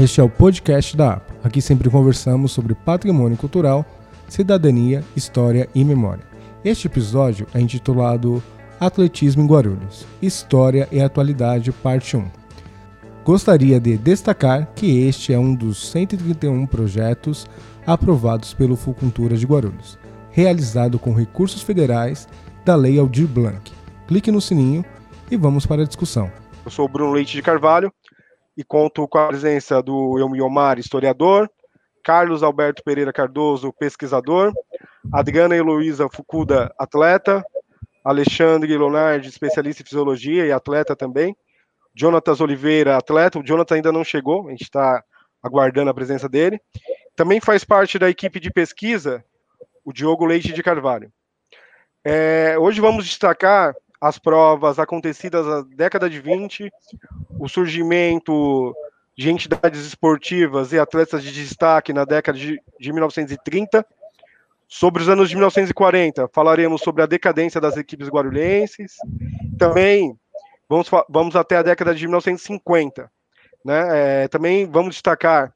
Este é o podcast da APA. Aqui sempre conversamos sobre patrimônio cultural, cidadania, história e memória. Este episódio é intitulado Atletismo em Guarulhos História e Atualidade, Parte 1. Gostaria de destacar que este é um dos 131 projetos aprovados pelo Fulcultura de Guarulhos, realizado com recursos federais da Lei Aldir Blanc. Clique no sininho e vamos para a discussão. Eu sou o Bruno Leite de Carvalho e conto com a presença do Elmi Omar, historiador, Carlos Alberto Pereira Cardoso, pesquisador, Adriana Heloísa Fukuda, atleta, Alexandre Leonardi, especialista em fisiologia e atleta também, Jonatas Oliveira, atleta, o Jonathan ainda não chegou, a gente está aguardando a presença dele. Também faz parte da equipe de pesquisa o Diogo Leite de Carvalho. É, hoje vamos destacar as provas acontecidas na década de 20, o surgimento de entidades esportivas e atletas de destaque na década de, de 1930. Sobre os anos de 1940, falaremos sobre a decadência das equipes guarulhenses. Também vamos, vamos até a década de 1950. Né? É, também vamos destacar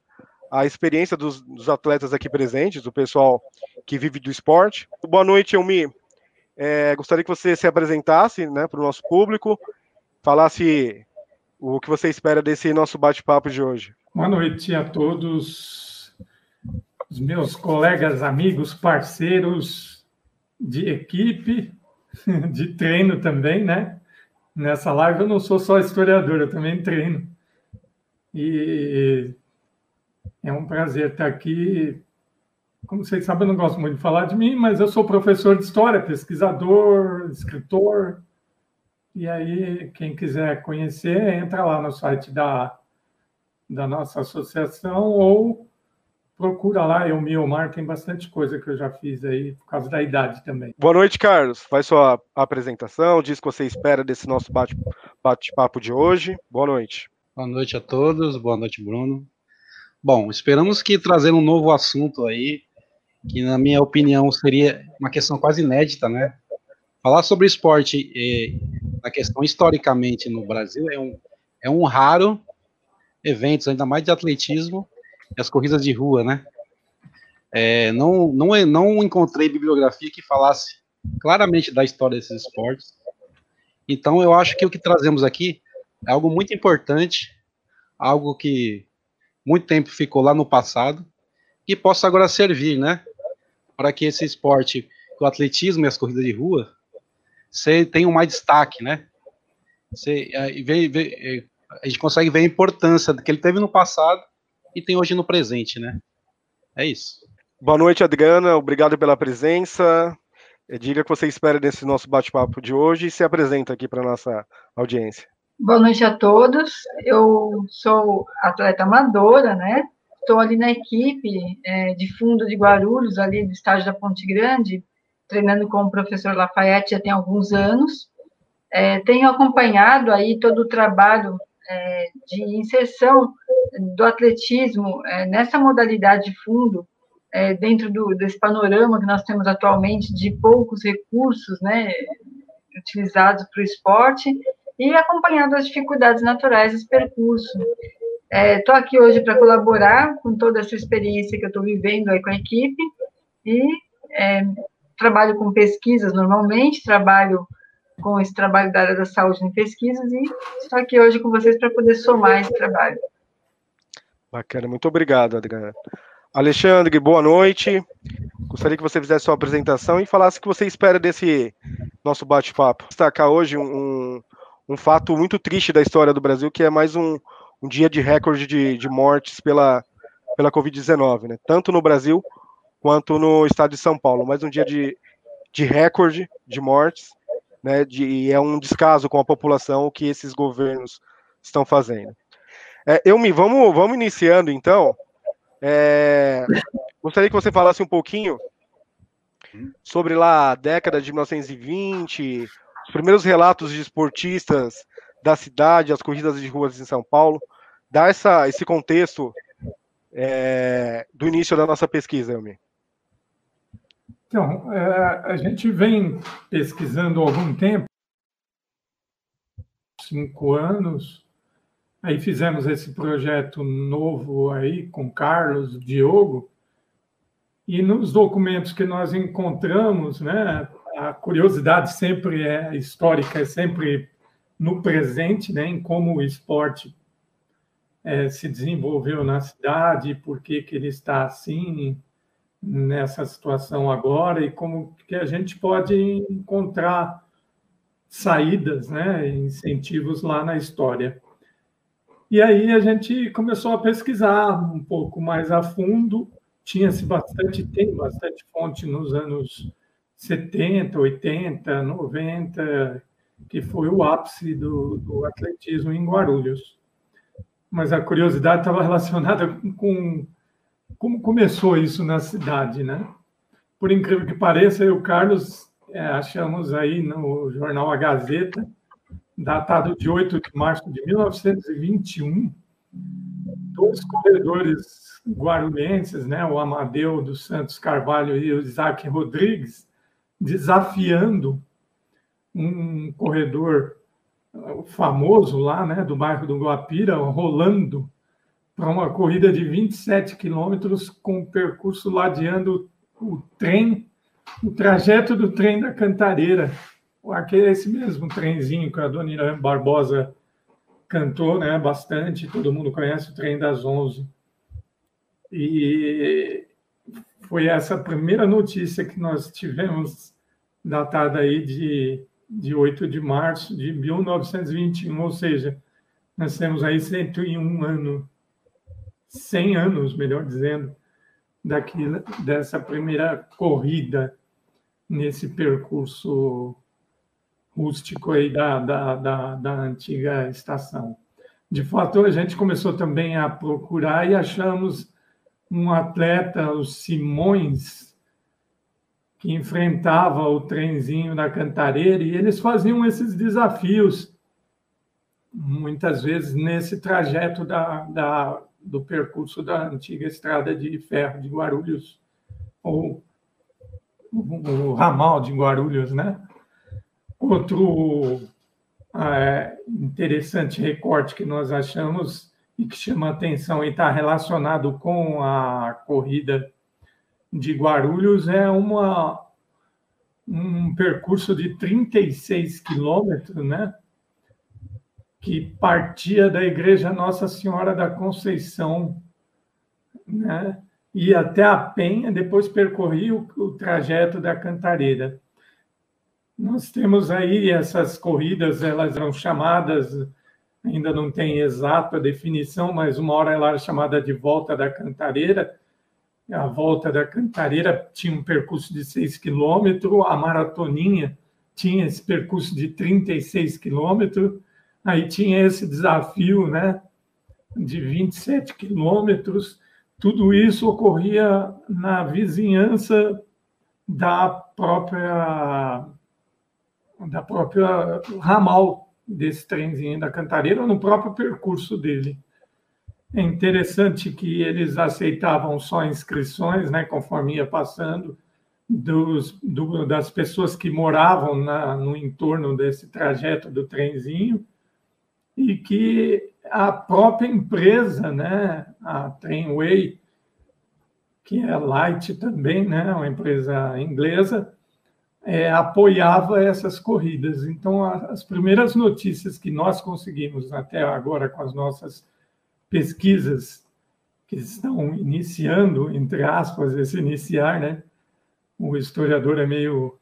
a experiência dos, dos, atletas aqui presentes, do pessoal que vive do esporte. Boa noite, Elmi. É, gostaria que você se apresentasse né, para o nosso público, falasse o que você espera desse nosso bate-papo de hoje. Boa noite a todos, os meus colegas, amigos, parceiros de equipe, de treino também, né? Nessa live eu não sou só historiador, eu também treino. E é um prazer estar aqui como vocês sabem, eu não gosto muito de falar de mim, mas eu sou professor de história, pesquisador, escritor. E aí, quem quiser conhecer, entra lá no site da, da nossa associação ou procura lá, eu, Miomar, tem bastante coisa que eu já fiz aí, por causa da idade também. Boa noite, Carlos. Faz sua apresentação, diz o que você espera desse nosso bate-papo de hoje. Boa noite. Boa noite a todos, boa noite, Bruno. Bom, esperamos que trazendo um novo assunto aí, que na minha opinião seria uma questão quase inédita, né? Falar sobre esporte eh, na questão historicamente no Brasil é um, é um raro evento, ainda mais de atletismo e as corridas de rua, né? É, não, não, não encontrei bibliografia que falasse claramente da história desses esportes. Então, eu acho que o que trazemos aqui é algo muito importante, algo que muito tempo ficou lá no passado, e possa agora servir, né? Para que esse esporte, o atletismo e as corridas de rua, tenham mais destaque, né? Você, vê, vê, é, a gente consegue ver a importância que ele teve no passado e tem hoje no presente, né? É isso. Boa noite, Adriana. Obrigado pela presença. Diga o que você espera desse nosso bate-papo de hoje e se apresenta aqui para nossa audiência. Boa noite a todos. Eu sou atleta amadora, né? Estou ali na equipe é, de fundo de Guarulhos, ali do estádio da Ponte Grande, treinando com o professor Lafayette já tem alguns anos. É, tenho acompanhado aí todo o trabalho é, de inserção do atletismo é, nessa modalidade de fundo, é, dentro do, desse panorama que nós temos atualmente de poucos recursos né, utilizados para o esporte, e acompanhado as dificuldades naturais desse percurso. Estou é, aqui hoje para colaborar com toda essa experiência que eu estou vivendo aí com a equipe e é, trabalho com pesquisas normalmente, trabalho com esse trabalho da área da saúde em pesquisas e estou aqui hoje com vocês para poder somar esse trabalho. Bacana, muito obrigado, Adriana. Alexandre, boa noite. Gostaria que você fizesse sua apresentação e falasse o que você espera desse nosso bate-papo. Destacar hoje um, um fato muito triste da história do Brasil, que é mais um, um dia de recorde de, de mortes pela, pela Covid-19, né? Tanto no Brasil quanto no estado de São Paulo. Mais um dia de, de recorde de mortes, né? De, e é um descaso com a população o que esses governos estão fazendo. É, eu me vamos, vamos iniciando então. É, gostaria que você falasse um pouquinho sobre lá a década de 1920, os primeiros relatos de esportistas da cidade, as corridas de ruas em São Paulo dar essa, esse contexto é, do início da nossa pesquisa, Elmi. Então, é, a gente vem pesquisando há algum tempo, cinco anos, Aí fizemos esse projeto novo aí com Carlos, Diogo, e nos documentos que nós encontramos, né, a curiosidade sempre é histórica, é sempre no presente, né, em como o esporte é, se desenvolveu na cidade, por que, que ele está assim nessa situação agora e como que a gente pode encontrar saídas, né, incentivos lá na história. E aí a gente começou a pesquisar um pouco mais a fundo. Tinha-se bastante, tem bastante fonte nos anos 70, 80, 90, que foi o ápice do, do atletismo em Guarulhos. Mas a curiosidade estava relacionada com como começou isso na cidade, né? Por incrível que pareça, eu Carlos é, achamos aí no jornal A Gazeta datado de 8 de março de 1921, dois corredores guarulhenses, né, o Amadeu dos Santos Carvalho e o Isaac Rodrigues, desafiando um corredor famoso lá, né, do bairro do Guapira, rolando para uma corrida de 27 quilômetros com percurso ladeando o trem, o trajeto do trem da Cantareira, aquele, esse mesmo trenzinho que a dona Irã Barbosa cantou né, bastante, todo mundo conhece o Trem das Onze. E foi essa primeira notícia que nós tivemos, datada aí de, de 8 de março de 1921, ou seja, nós temos aí 101 anos, 100 anos, melhor dizendo, daquilo, dessa primeira corrida nesse percurso rústico aí da, da, da, da antiga estação. De fato, a gente começou também a procurar e achamos um atleta, o Simões, que enfrentava o trenzinho da Cantareira, e eles faziam esses desafios, muitas vezes nesse trajeto da, da, do percurso da antiga estrada de ferro de Guarulhos, ou o ramal de Guarulhos, né? Outro é, interessante recorte que nós achamos e que chama atenção e está relacionado com a corrida de Guarulhos é uma, um percurso de 36 quilômetros, né? que partia da Igreja Nossa Senhora da Conceição, né? e até a Penha, depois percorria o, o trajeto da Cantareira. Nós temos aí essas corridas, elas são chamadas, ainda não tem exata definição, mas uma hora ela era chamada de Volta da Cantareira. A Volta da Cantareira tinha um percurso de 6 quilômetros, a Maratoninha tinha esse percurso de 36 quilômetros, aí tinha esse desafio né, de 27 quilômetros. Tudo isso ocorria na vizinhança da própria da própria ramal desse trenzinho da Cantareira, no próprio percurso dele. É interessante que eles aceitavam só inscrições, né, conforme ia passando, dos, do, das pessoas que moravam na, no entorno desse trajeto do trenzinho, e que a própria empresa, né, a Trainway, que é Light também, né, uma empresa inglesa, é, apoiava essas corridas. Então, as primeiras notícias que nós conseguimos até agora com as nossas pesquisas, que estão iniciando, entre aspas, esse iniciar, né? O historiador é meio,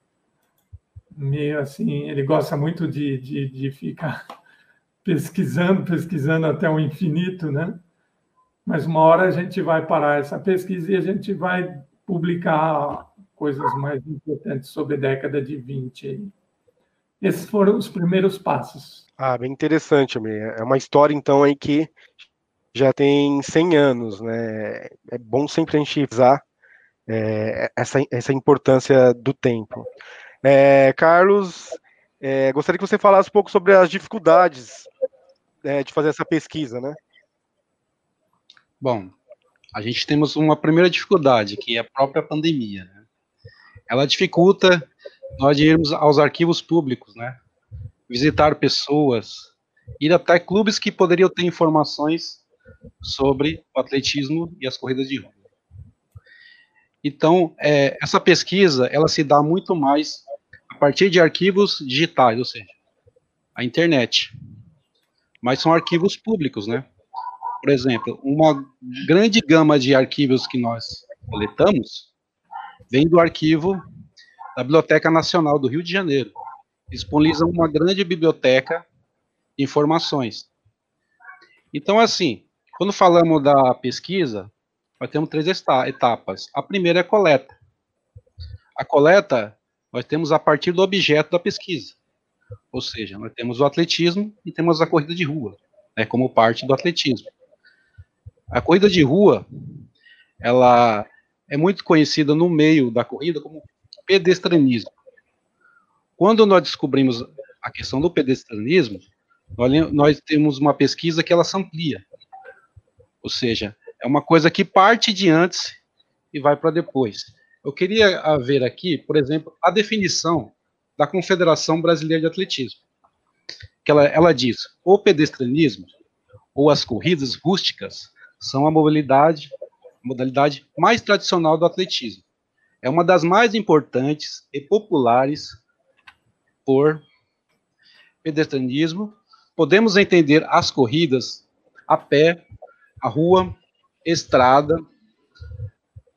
meio assim, ele gosta muito de, de, de ficar pesquisando, pesquisando até o infinito, né? Mas uma hora a gente vai parar essa pesquisa e a gente vai publicar coisas mais importantes sobre a década de 20. Esses foram os primeiros passos. Ah, bem interessante, Amir. É uma história, então, aí que já tem 100 anos, né? É bom sempre a gente usar é, essa, essa importância do tempo. É, Carlos, é, gostaria que você falasse um pouco sobre as dificuldades é, de fazer essa pesquisa, né? Bom, a gente temos uma primeira dificuldade, que é a própria pandemia. Né? ela dificulta nós irmos aos arquivos públicos, né? Visitar pessoas ir até clubes que poderiam ter informações sobre o atletismo e as corridas de rua. Então, é, essa pesquisa, ela se dá muito mais a partir de arquivos digitais, ou seja, a internet. Mas são arquivos públicos, né? Por exemplo, uma grande gama de arquivos que nós coletamos vem do arquivo da Biblioteca Nacional do Rio de Janeiro. Disponibiliza uma grande biblioteca de informações. Então, assim, quando falamos da pesquisa, nós temos três etapas. A primeira é a coleta. A coleta nós temos a partir do objeto da pesquisa. Ou seja, nós temos o atletismo e temos a corrida de rua, né, como parte do atletismo. A corrida de rua, ela é muito conhecida no meio da corrida como pedestranismo. Quando nós descobrimos a questão do pedestranismo, nós, nós temos uma pesquisa que ela se amplia. Ou seja, é uma coisa que parte de antes e vai para depois. Eu queria ver aqui, por exemplo, a definição da Confederação Brasileira de Atletismo. Que ela, ela diz: o pedestrianismo ou as corridas rústicas são a mobilidade, modalidade mais tradicional do atletismo. É uma das mais importantes e populares por pedestrianismo. Podemos entender as corridas a pé, a rua, estrada.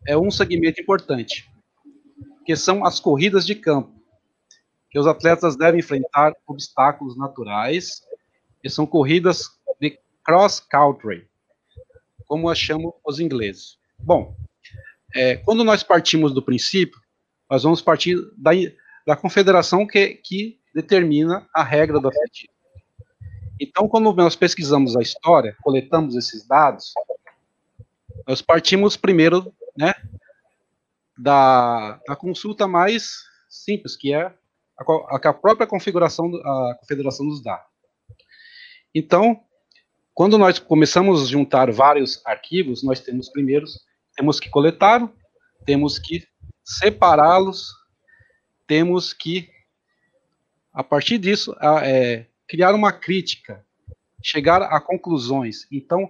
É um segmento importante, que são as corridas de campo, que os atletas devem enfrentar obstáculos naturais, e são corridas de cross country, como as chamam os ingleses. Bom, é, quando nós partimos do princípio, nós vamos partir da, da confederação que, que determina a regra do atletismo. Então, quando nós pesquisamos a história, coletamos esses dados, nós partimos primeiro, né, da, da consulta mais simples, que é a, a própria configuração, a confederação nos dá. Então, quando nós começamos a juntar vários arquivos, nós temos primeiro, temos que coletá-los, temos que separá-los, temos que, a partir disso, a, é, criar uma crítica, chegar a conclusões. Então,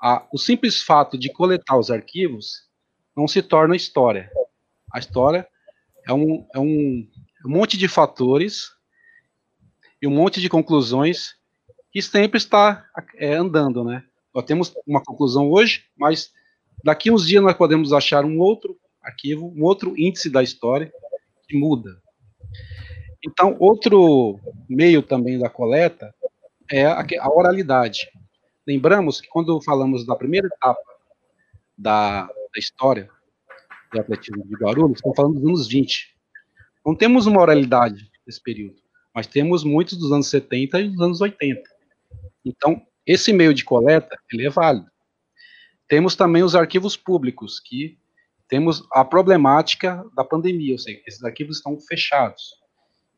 a, o simples fato de coletar os arquivos não se torna história. A história é um, é um, um monte de fatores e um monte de conclusões que sempre está é, andando, né? Nós temos uma conclusão hoje, mas daqui uns dias nós podemos achar um outro arquivo, um outro índice da história que muda. Então, outro meio também da coleta é a oralidade. Lembramos que quando falamos da primeira etapa da, da história do atletismo de Guarulhos, estamos falando dos anos 20. Não temos uma oralidade nesse período, mas temos muitos dos anos 70 e dos anos 80. Então, esse meio de coleta, ele é válido. Temos também os arquivos públicos, que temos a problemática da pandemia, ou seja, esses arquivos estão fechados.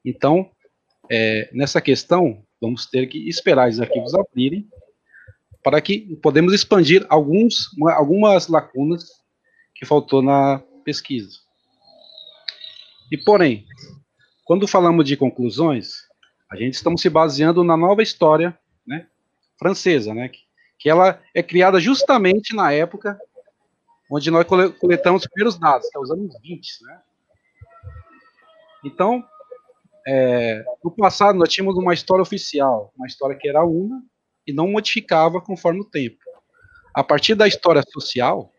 Então, é, nessa questão, vamos ter que esperar os arquivos abrirem para que podemos expandir alguns, algumas lacunas que faltou na pesquisa. E porém, quando falamos de conclusões, a gente estamos se baseando na nova história, né, francesa, né, que, ela é criada justamente na época onde nós coletamos os primeiros dados, que é os anos 20, né? Então, é, no passado, nós tínhamos uma história oficial, uma história que era una e não modificava conforme o tempo. A partir da história social,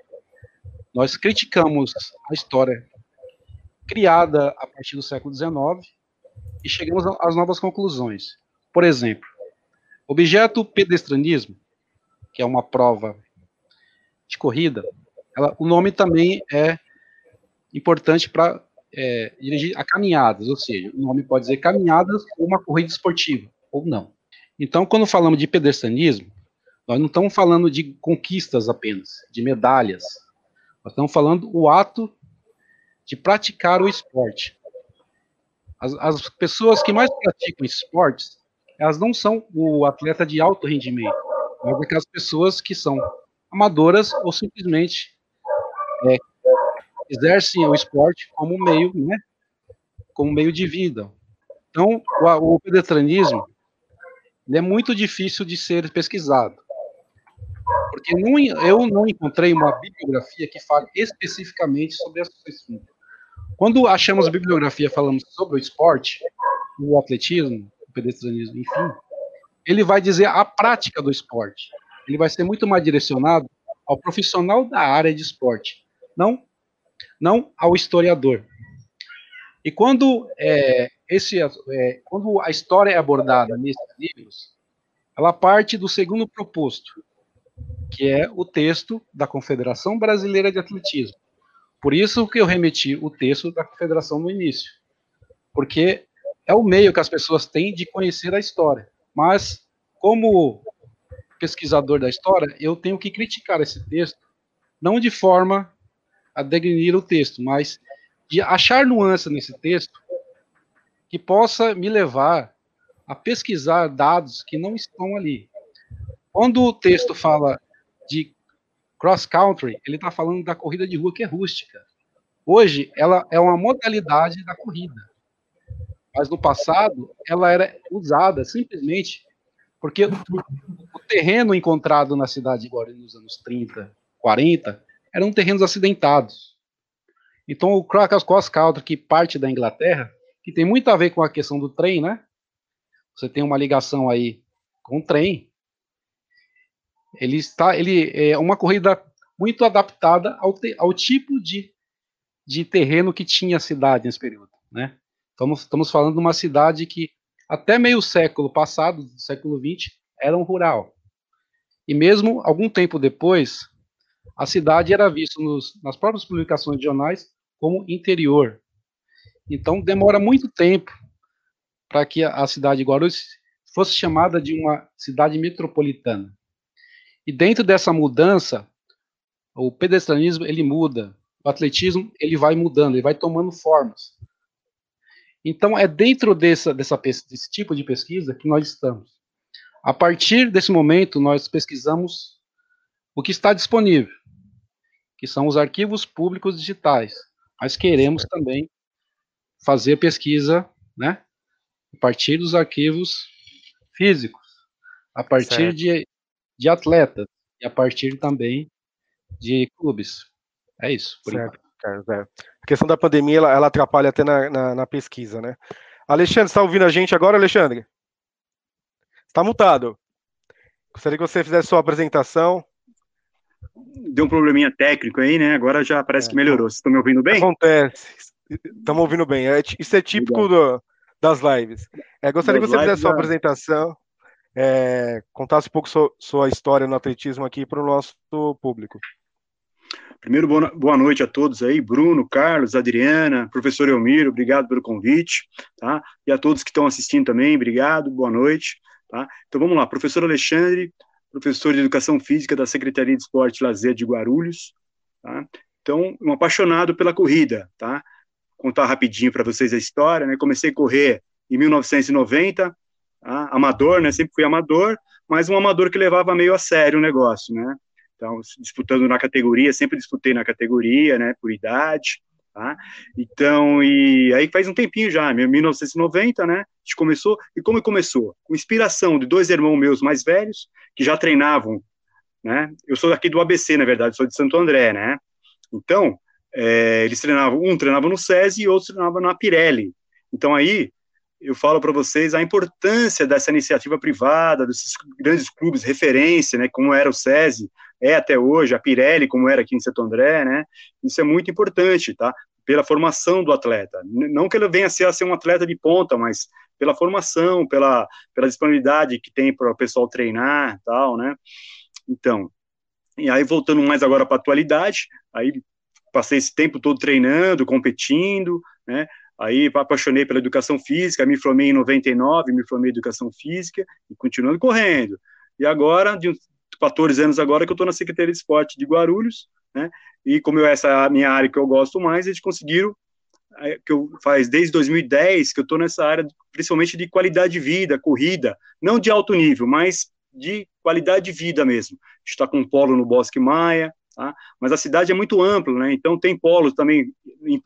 nós criticamos a história criada a partir do século XIX e chegamos às novas conclusões. Por exemplo, objeto pedestranismo, que é uma prova de corrida, ela, o nome também é importante para é, dirigir a caminhadas, ou seja, o nome pode dizer caminhadas ou uma corrida esportiva, ou não. Então, quando falamos de pedestrianismo, nós não estamos falando de conquistas apenas, de medalhas. Nós estamos falando o ato de praticar o esporte. As, as pessoas que mais praticam esportes, elas não são o atleta de alto rendimento, mas aquelas pessoas que são amadoras ou simplesmente é, exercem o esporte como meio, né, como meio de vida. Então, o, o é muito difícil de ser pesquisado. Porque não, eu não encontrei uma bibliografia que fale especificamente sobre esse assunto. Quando achamos bibliografia falando sobre o esporte, o atletismo, o pedestrianismo, enfim, ele vai dizer a prática do esporte. Ele vai ser muito mais direcionado ao profissional da área de esporte, não, não ao historiador. E quando é, esse, é, quando a história é abordada nesses livros, ela parte do segundo proposto, que é o texto da Confederação Brasileira de Atletismo. Por isso que eu remeti o texto da Confederação no início, porque é o meio que as pessoas têm de conhecer a história. Mas, como pesquisador da história, eu tenho que criticar esse texto, não de forma a degrinir o texto, mas de achar nuances nesse texto que possa me levar a pesquisar dados que não estão ali. Quando o texto fala de cross country, ele está falando da corrida de rua que é rústica. Hoje, ela é uma modalidade da corrida. Mas no passado, ela era usada simplesmente porque o terreno encontrado na cidade de Guarulhos nos anos 30, 40, eram terrenos acidentados. Então, o cross country, que parte da Inglaterra, que tem muito a ver com a questão do trem, né? Você tem uma ligação aí com o trem. Ele está, ele é uma corrida muito adaptada ao, te, ao tipo de, de terreno que tinha a cidade nesse período, né? Estamos, estamos falando de uma cidade que até meio século passado, século XX, era um rural. E mesmo algum tempo depois, a cidade era vista nos, nas próprias publicações de jornais como interior. Então demora muito tempo para que a cidade de Guarulhos fosse chamada de uma cidade metropolitana. E dentro dessa mudança, o pedestrianismo ele muda, o atletismo ele vai mudando, ele vai tomando formas. Então é dentro dessa, dessa desse tipo de pesquisa que nós estamos. A partir desse momento nós pesquisamos o que está disponível, que são os arquivos públicos digitais. Mas queremos também fazer pesquisa, né? A partir dos arquivos físicos, a partir de, de atletas e a partir também de clubes. É isso. certo, Carlos. É. A questão da pandemia ela, ela atrapalha até na, na, na, pesquisa, né? Alexandre, está ouvindo a gente agora, Alexandre? Está mutado. Gostaria que você fizesse sua apresentação. Deu um probleminha técnico aí, né? Agora já parece é. que melhorou. Vocês estão me ouvindo bem? Acontece. Estamos ouvindo bem. É, isso é típico do, das lives. É, gostaria das que você fizesse sua apresentação, é, contasse um pouco so, sua história no atletismo aqui para o nosso público. Primeiro, boa, boa noite a todos aí, Bruno, Carlos, Adriana, professor Elmiro, obrigado pelo convite, tá? E a todos que estão assistindo também, obrigado, boa noite, tá? Então vamos lá, professor Alexandre, professor de Educação Física da Secretaria de Esporte e Lazer de Guarulhos, tá? Então, um apaixonado pela corrida, tá? contar rapidinho para vocês a história, né? Comecei a correr em 1990, tá? amador, né? Sempre fui amador, mas um amador que levava meio a sério o negócio, né? Então, disputando na categoria, sempre disputei na categoria, né? Por idade, tá? Então, e aí faz um tempinho já, 1990, né? A gente começou, e como começou? Com inspiração de dois irmãos meus mais velhos, que já treinavam, né? Eu sou aqui do ABC, na verdade, sou de Santo André, né? Então, é, eles treinavam, um treinava no SESI e outro treinava na Pirelli. Então aí eu falo para vocês a importância dessa iniciativa privada, desses grandes clubes referência, né, como era o SESI, é até hoje, a Pirelli, como era aqui em Santo André, né, isso é muito importante, tá, pela formação do atleta, não que ele venha a ser, a ser um atleta de ponta, mas pela formação, pela, pela disponibilidade que tem para o pessoal treinar, tal, né, então, e aí voltando mais agora para a atualidade, aí passei esse tempo todo treinando, competindo, né? Aí apaixonei pela educação física, me formei em 99, me formei em educação física e continuando correndo. E agora, de uns 14 anos agora que eu estou na Secretaria de Esporte de Guarulhos, né? E como essa é a minha área que eu gosto mais, eles conseguiram é, que eu faz desde 2010 que eu estou nessa área, principalmente de qualidade de vida, corrida, não de alto nível, mas de qualidade de vida mesmo. Está com um polo no Bosque Maia, Tá? Mas a cidade é muito ampla, né? então tem polos também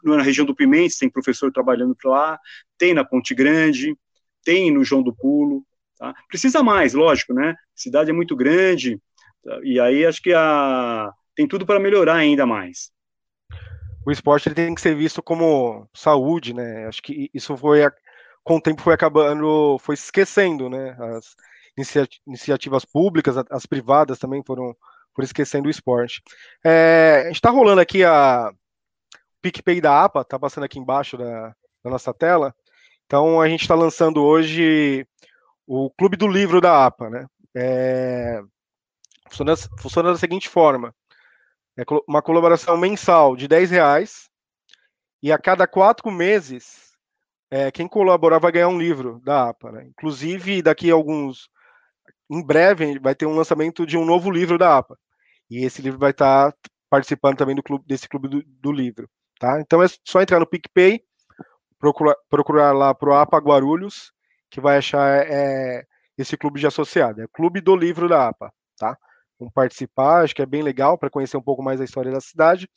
na região do Pimentes, tem professor trabalhando lá, tem na Ponte Grande, tem no João do Pulo, Tá? Precisa mais, lógico, né? A cidade é muito grande, tá? e aí acho que a, tem tudo para melhorar ainda mais. O esporte ele tem que ser visto como saúde, né? Acho que isso foi, com o tempo, foi acabando, foi esquecendo, né? As iniciativas públicas, as privadas também foram, foram esquecendo o esporte. É, a gente está rolando aqui a PicPay da APA, tá passando aqui embaixo da, da nossa tela. Então a gente está lançando hoje o Clube do Livro da APA, né? É, funciona, funciona da seguinte forma: é uma colaboração mensal de 10 reais e a cada quatro meses é, quem colaborar vai ganhar um livro da APA. Né? Inclusive, daqui a alguns. Em breve, vai ter um lançamento de um novo livro da APA. E esse livro vai estar participando também do clube, desse clube do, do livro. Tá? Então é só entrar no PicPay, procurar, procurar lá para o APA Guarulhos que vai achar é, esse clube de associado. É Clube do Livro da APA, tá? Vamos participar, acho que é bem legal para conhecer um pouco mais da história da cidade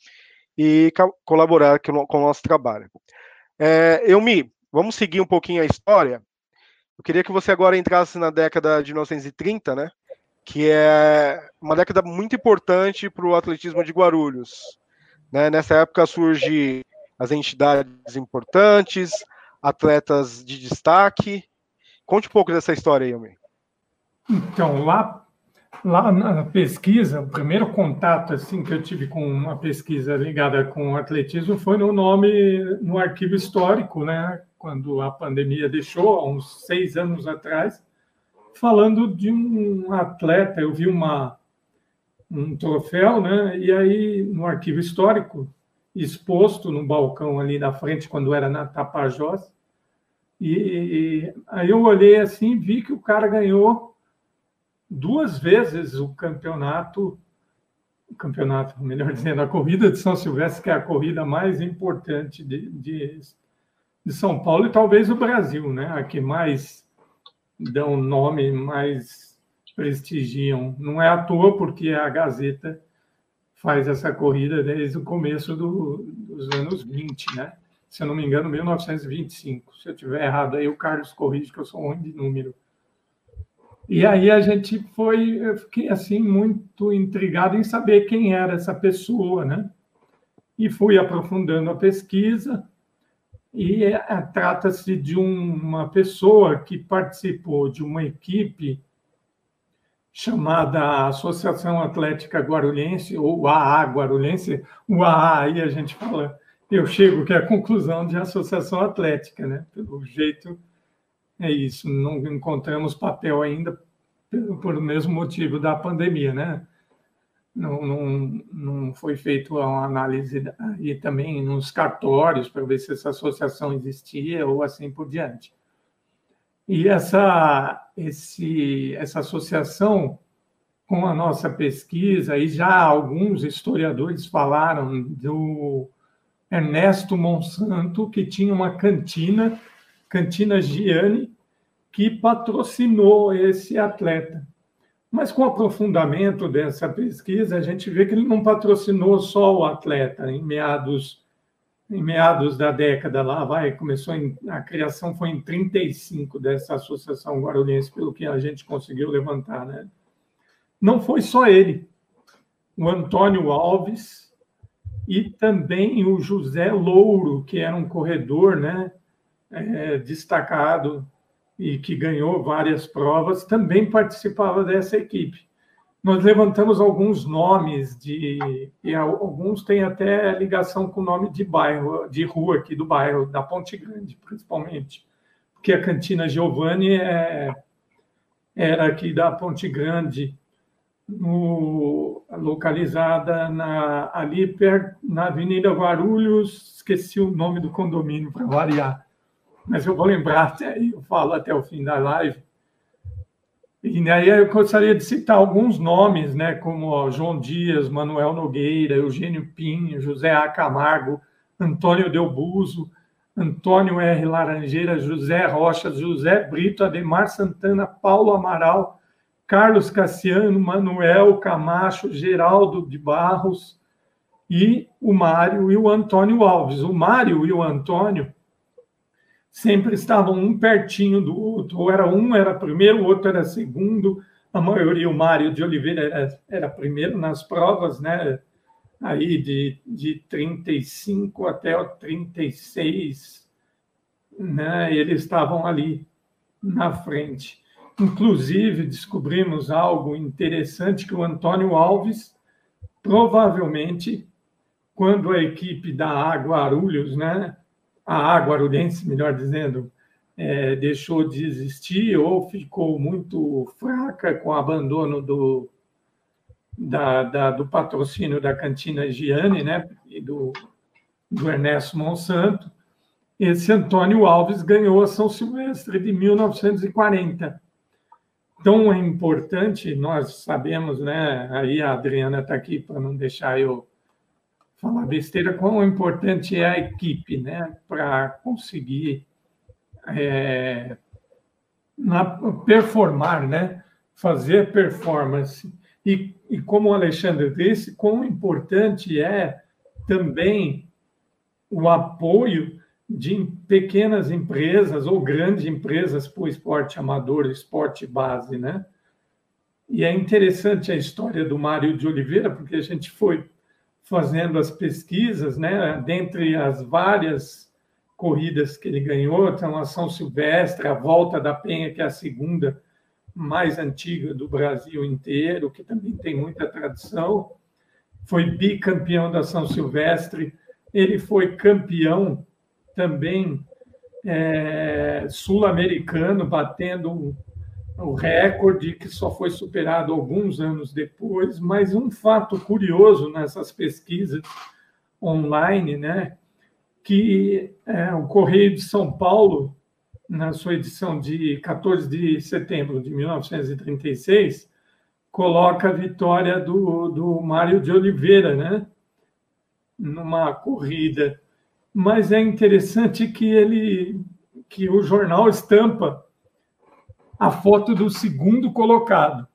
e colaborar com o nosso trabalho. É, Elmi, vamos seguir um pouquinho a história. Eu queria que você agora entrasse na década de 1930, né? Que é uma década muito importante para o atletismo de Guarulhos. Né? Nessa época surgem as entidades importantes, atletas de destaque, Conte um pouco dessa história aí, Almir. Então, lá, lá na pesquisa, o primeiro contato assim que eu tive com uma pesquisa ligada com o atletismo foi no nome, no arquivo histórico, né? Quando a pandemia deixou, há uns seis anos atrás, falando de um atleta. Eu vi uma, um troféu, né? E aí, no arquivo histórico, exposto no balcão ali na frente, quando era na Tapajós, e, e, aí eu olhei assim, vi que o cara ganhou duas vezes o campeonato, o campeonato, melhor dizendo, a corrida de São Silvestre, que é a corrida mais importante de, de, de São Paulo e talvez o Brasil, né? A que mais dão nome, mais prestigiam. Não é à toa, porque a Gazeta faz essa corrida desde o começo do, dos anos 20, né? se eu não me engano, 1925. Se eu tiver errado aí, o Carlos corrige, que eu sou ruim de número. E aí a gente foi, eu fiquei assim muito intrigado em saber quem era essa pessoa, né? E fui aprofundando a pesquisa. E é, trata-se de uma pessoa que participou de uma equipe chamada Associação Atlética Guarulhense, ou AA Guarulhense. O AA aí a gente fala eu chego que é a conclusão de associação atlética, né? Pelo jeito é isso. Não encontramos papel ainda por o mesmo motivo da pandemia, né? Não, não, não foi feita uma análise e também nos cartórios para ver se essa associação existia ou assim por diante. E essa, esse, essa associação, com a nossa pesquisa, e já alguns historiadores falaram do Ernesto Monsanto, que tinha uma cantina, Cantina Gianni, que patrocinou esse atleta. Mas com o aprofundamento dessa pesquisa, a gente vê que ele não patrocinou só o atleta em meados em meados da década lá, vai, começou em, a criação foi em 35 dessa associação guarulhense, pelo que a gente conseguiu levantar, né? Não foi só ele. O Antônio Alves, e também o José Louro, que era um corredor né, é, destacado e que ganhou várias provas, também participava dessa equipe. Nós levantamos alguns nomes de e alguns têm até ligação com o nome de bairro, de rua aqui do bairro, da Ponte Grande, principalmente, porque a Cantina Giovanni é, era aqui da Ponte Grande no, localizada na, ali perto, na Avenida Guarulhos, esqueci o nome do condomínio para variar, mas eu vou lembrar até eu falo até o fim da live. E aí eu gostaria de citar alguns nomes, né, como João Dias, Manuel Nogueira, Eugênio Pinho, José A. Camargo, Antônio Delbuso, Antônio R. Laranjeira, José Rocha, José Brito, Ademar Santana, Paulo Amaral, Carlos Cassiano, Manuel Camacho, Geraldo de Barros e o Mário e o Antônio Alves. O Mário e o Antônio sempre estavam um pertinho do outro, ou era um era primeiro, o outro era segundo, a maioria, o Mário de Oliveira era, era primeiro nas provas, né? Aí de, de 35 até 36, né? Eles estavam ali na frente. Inclusive, descobrimos algo interessante que o Antônio Alves, provavelmente, quando a equipe da Água Arulhos, né, a Água Arulhense, melhor dizendo, é, deixou de existir ou ficou muito fraca com o abandono do, da, da, do patrocínio da Cantina Gianni né, e do, do Ernesto Monsanto, esse Antônio Alves ganhou a São Silvestre de 1940. Então é importante, nós sabemos, né? Aí a Adriana está aqui para não deixar eu falar besteira, quão importante é a equipe, né? Para conseguir é, na, performar, né? Fazer performance. E, e como o Alexandre disse, quão importante é também o apoio de pequenas empresas ou grandes empresas para o esporte amador, esporte base, né? E é interessante a história do Mário de Oliveira, porque a gente foi fazendo as pesquisas, né? Dentre as várias corridas que ele ganhou, então a São Silvestre, a Volta da Penha, que é a segunda mais antiga do Brasil inteiro, que também tem muita tradição, foi bicampeão da São Silvestre, ele foi campeão também é, sul-americano, batendo o recorde que só foi superado alguns anos depois. Mas um fato curioso nessas pesquisas online, né, que é, o Correio de São Paulo, na sua edição de 14 de setembro de 1936, coloca a vitória do, do Mário de Oliveira, né, numa corrida mas é interessante que ele que o jornal estampa a foto do segundo colocado.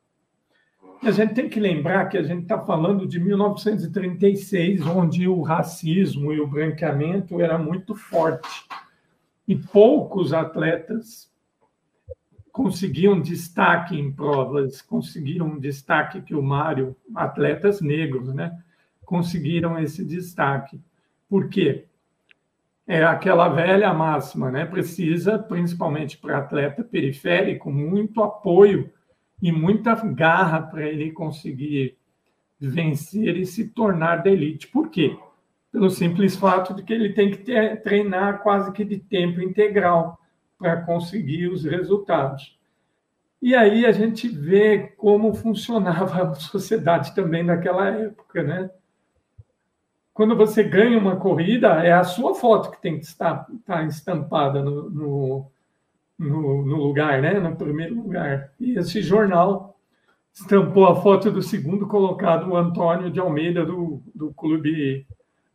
E a gente tem que lembrar que a gente está falando de 1936, onde o racismo e o branqueamento era muito forte. E poucos atletas conseguiam destaque em provas, conseguiram um destaque que o Mário, atletas negros, né, conseguiram esse destaque. Por quê? É aquela velha máxima, né? Precisa, principalmente para atleta periférico, muito apoio e muita garra para ele conseguir vencer e se tornar da elite. Por quê? Pelo simples fato de que ele tem que ter, treinar quase que de tempo integral para conseguir os resultados. E aí a gente vê como funcionava a sociedade também naquela época, né? Quando você ganha uma corrida, é a sua foto que tem que estar, estar estampada no, no, no, no lugar, né? no primeiro lugar. E esse jornal estampou a foto do segundo colocado, o Antônio de Almeida, do, do Clube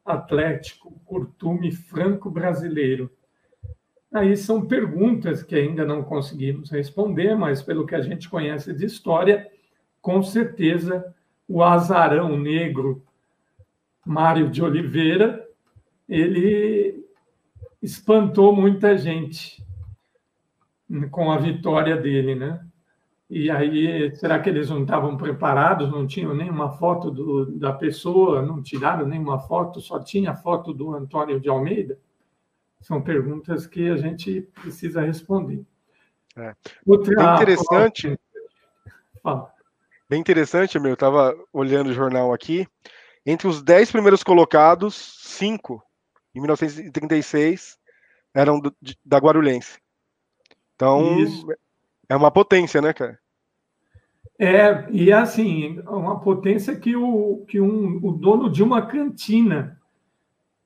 Atlético Curtume Franco Brasileiro. Aí são perguntas que ainda não conseguimos responder, mas pelo que a gente conhece de história, com certeza o azarão negro Mário de Oliveira, ele espantou muita gente com a vitória dele, né? E aí, será que eles não estavam preparados? Não tinham nenhuma foto do, da pessoa, não tiraram nenhuma foto, só tinha foto do Antônio de Almeida? São perguntas que a gente precisa responder. É. Outra, bem interessante. Fala. Bem interessante, meu. Eu estava olhando o jornal aqui. Entre os dez primeiros colocados, cinco, em 1936, eram do, de, da Guarulhense. Então, Isso. é uma potência, né, cara? É, e assim, uma potência que, o, que um, o dono de uma cantina,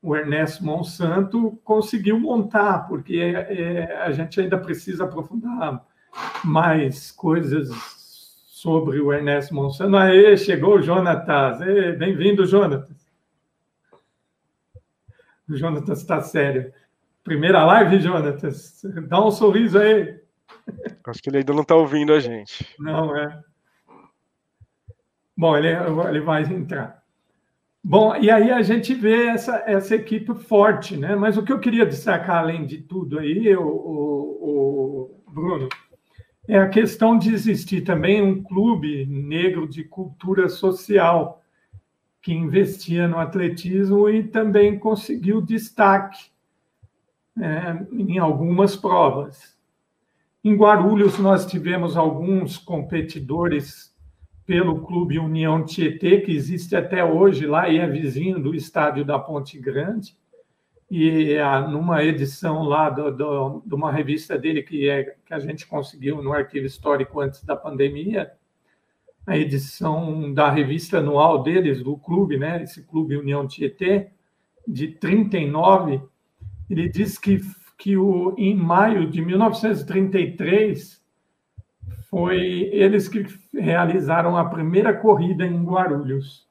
o Ernesto Monsanto, conseguiu montar, porque é, é, a gente ainda precisa aprofundar mais coisas sobre o Ernesto Monsanto. Chegou o Jonatas. Bem-vindo, Jonatas. O Jonatas está sério. Primeira live, Jonatas. Dá um sorriso aí. Acho que ele ainda não está ouvindo a gente. Não, é. Bom, ele, ele vai entrar. Bom, e aí a gente vê essa, essa equipe forte, né? Mas o que eu queria destacar, além de tudo aí, o, o, o Bruno, é a questão de existir também um clube negro de cultura social que investia no atletismo e também conseguiu destaque né, em algumas provas. Em Guarulhos, nós tivemos alguns competidores pelo Clube União Tietê, que existe até hoje lá e é vizinho do estádio da Ponte Grande. E ah, numa edição lá do, do, de uma revista dele que, é, que a gente conseguiu no arquivo histórico antes da pandemia, a edição da revista anual deles, do clube, né, esse Clube União Tietê, de 39, ele diz que, que o, em maio de 1933 foi eles que realizaram a primeira corrida em Guarulhos.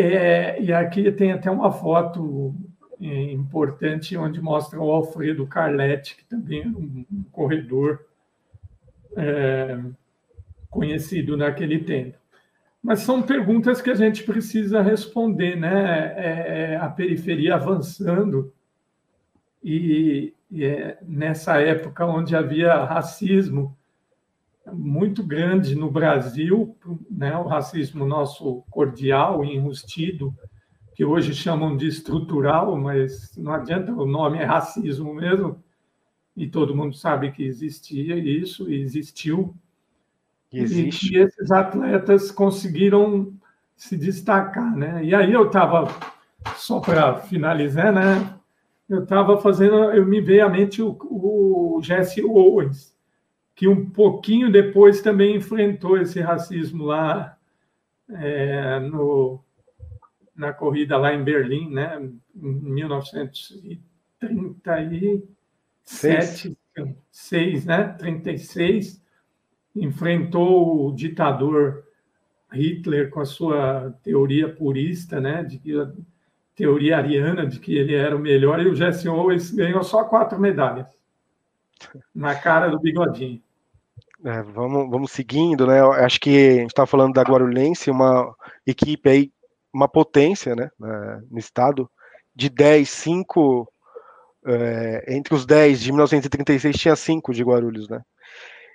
É, e aqui tem até uma foto é, importante onde mostra o Alfredo Carletti, que também é um corredor é, conhecido naquele tempo. Mas são perguntas que a gente precisa responder, né? É, é a periferia avançando e, e é nessa época onde havia racismo, muito grande no Brasil, né, o racismo nosso cordial e enrustido, que hoje chamam de estrutural, mas não adianta, o nome é racismo mesmo, e todo mundo sabe que existia isso, e existiu. Existe. E que esses atletas conseguiram se destacar, né? E aí eu estava, só para finalizar, né? Eu estava fazendo, eu me veio à mente o, o Jesse Owens, que um pouquinho depois também enfrentou esse racismo lá é, no, na corrida lá em Berlim, né, em 1937, 6, né, 36, enfrentou o ditador Hitler com a sua teoria purista, né, de que teoria ariana de que ele era o melhor, e o Jesse Owens ganhou só quatro medalhas na cara do bigodinho. É, vamos, vamos seguindo, né? Acho que a gente está falando da Guarulhense, uma equipe aí, uma potência, né? No estado, de 10, 5, é, entre os 10 de 1936 tinha 5 de Guarulhos, né?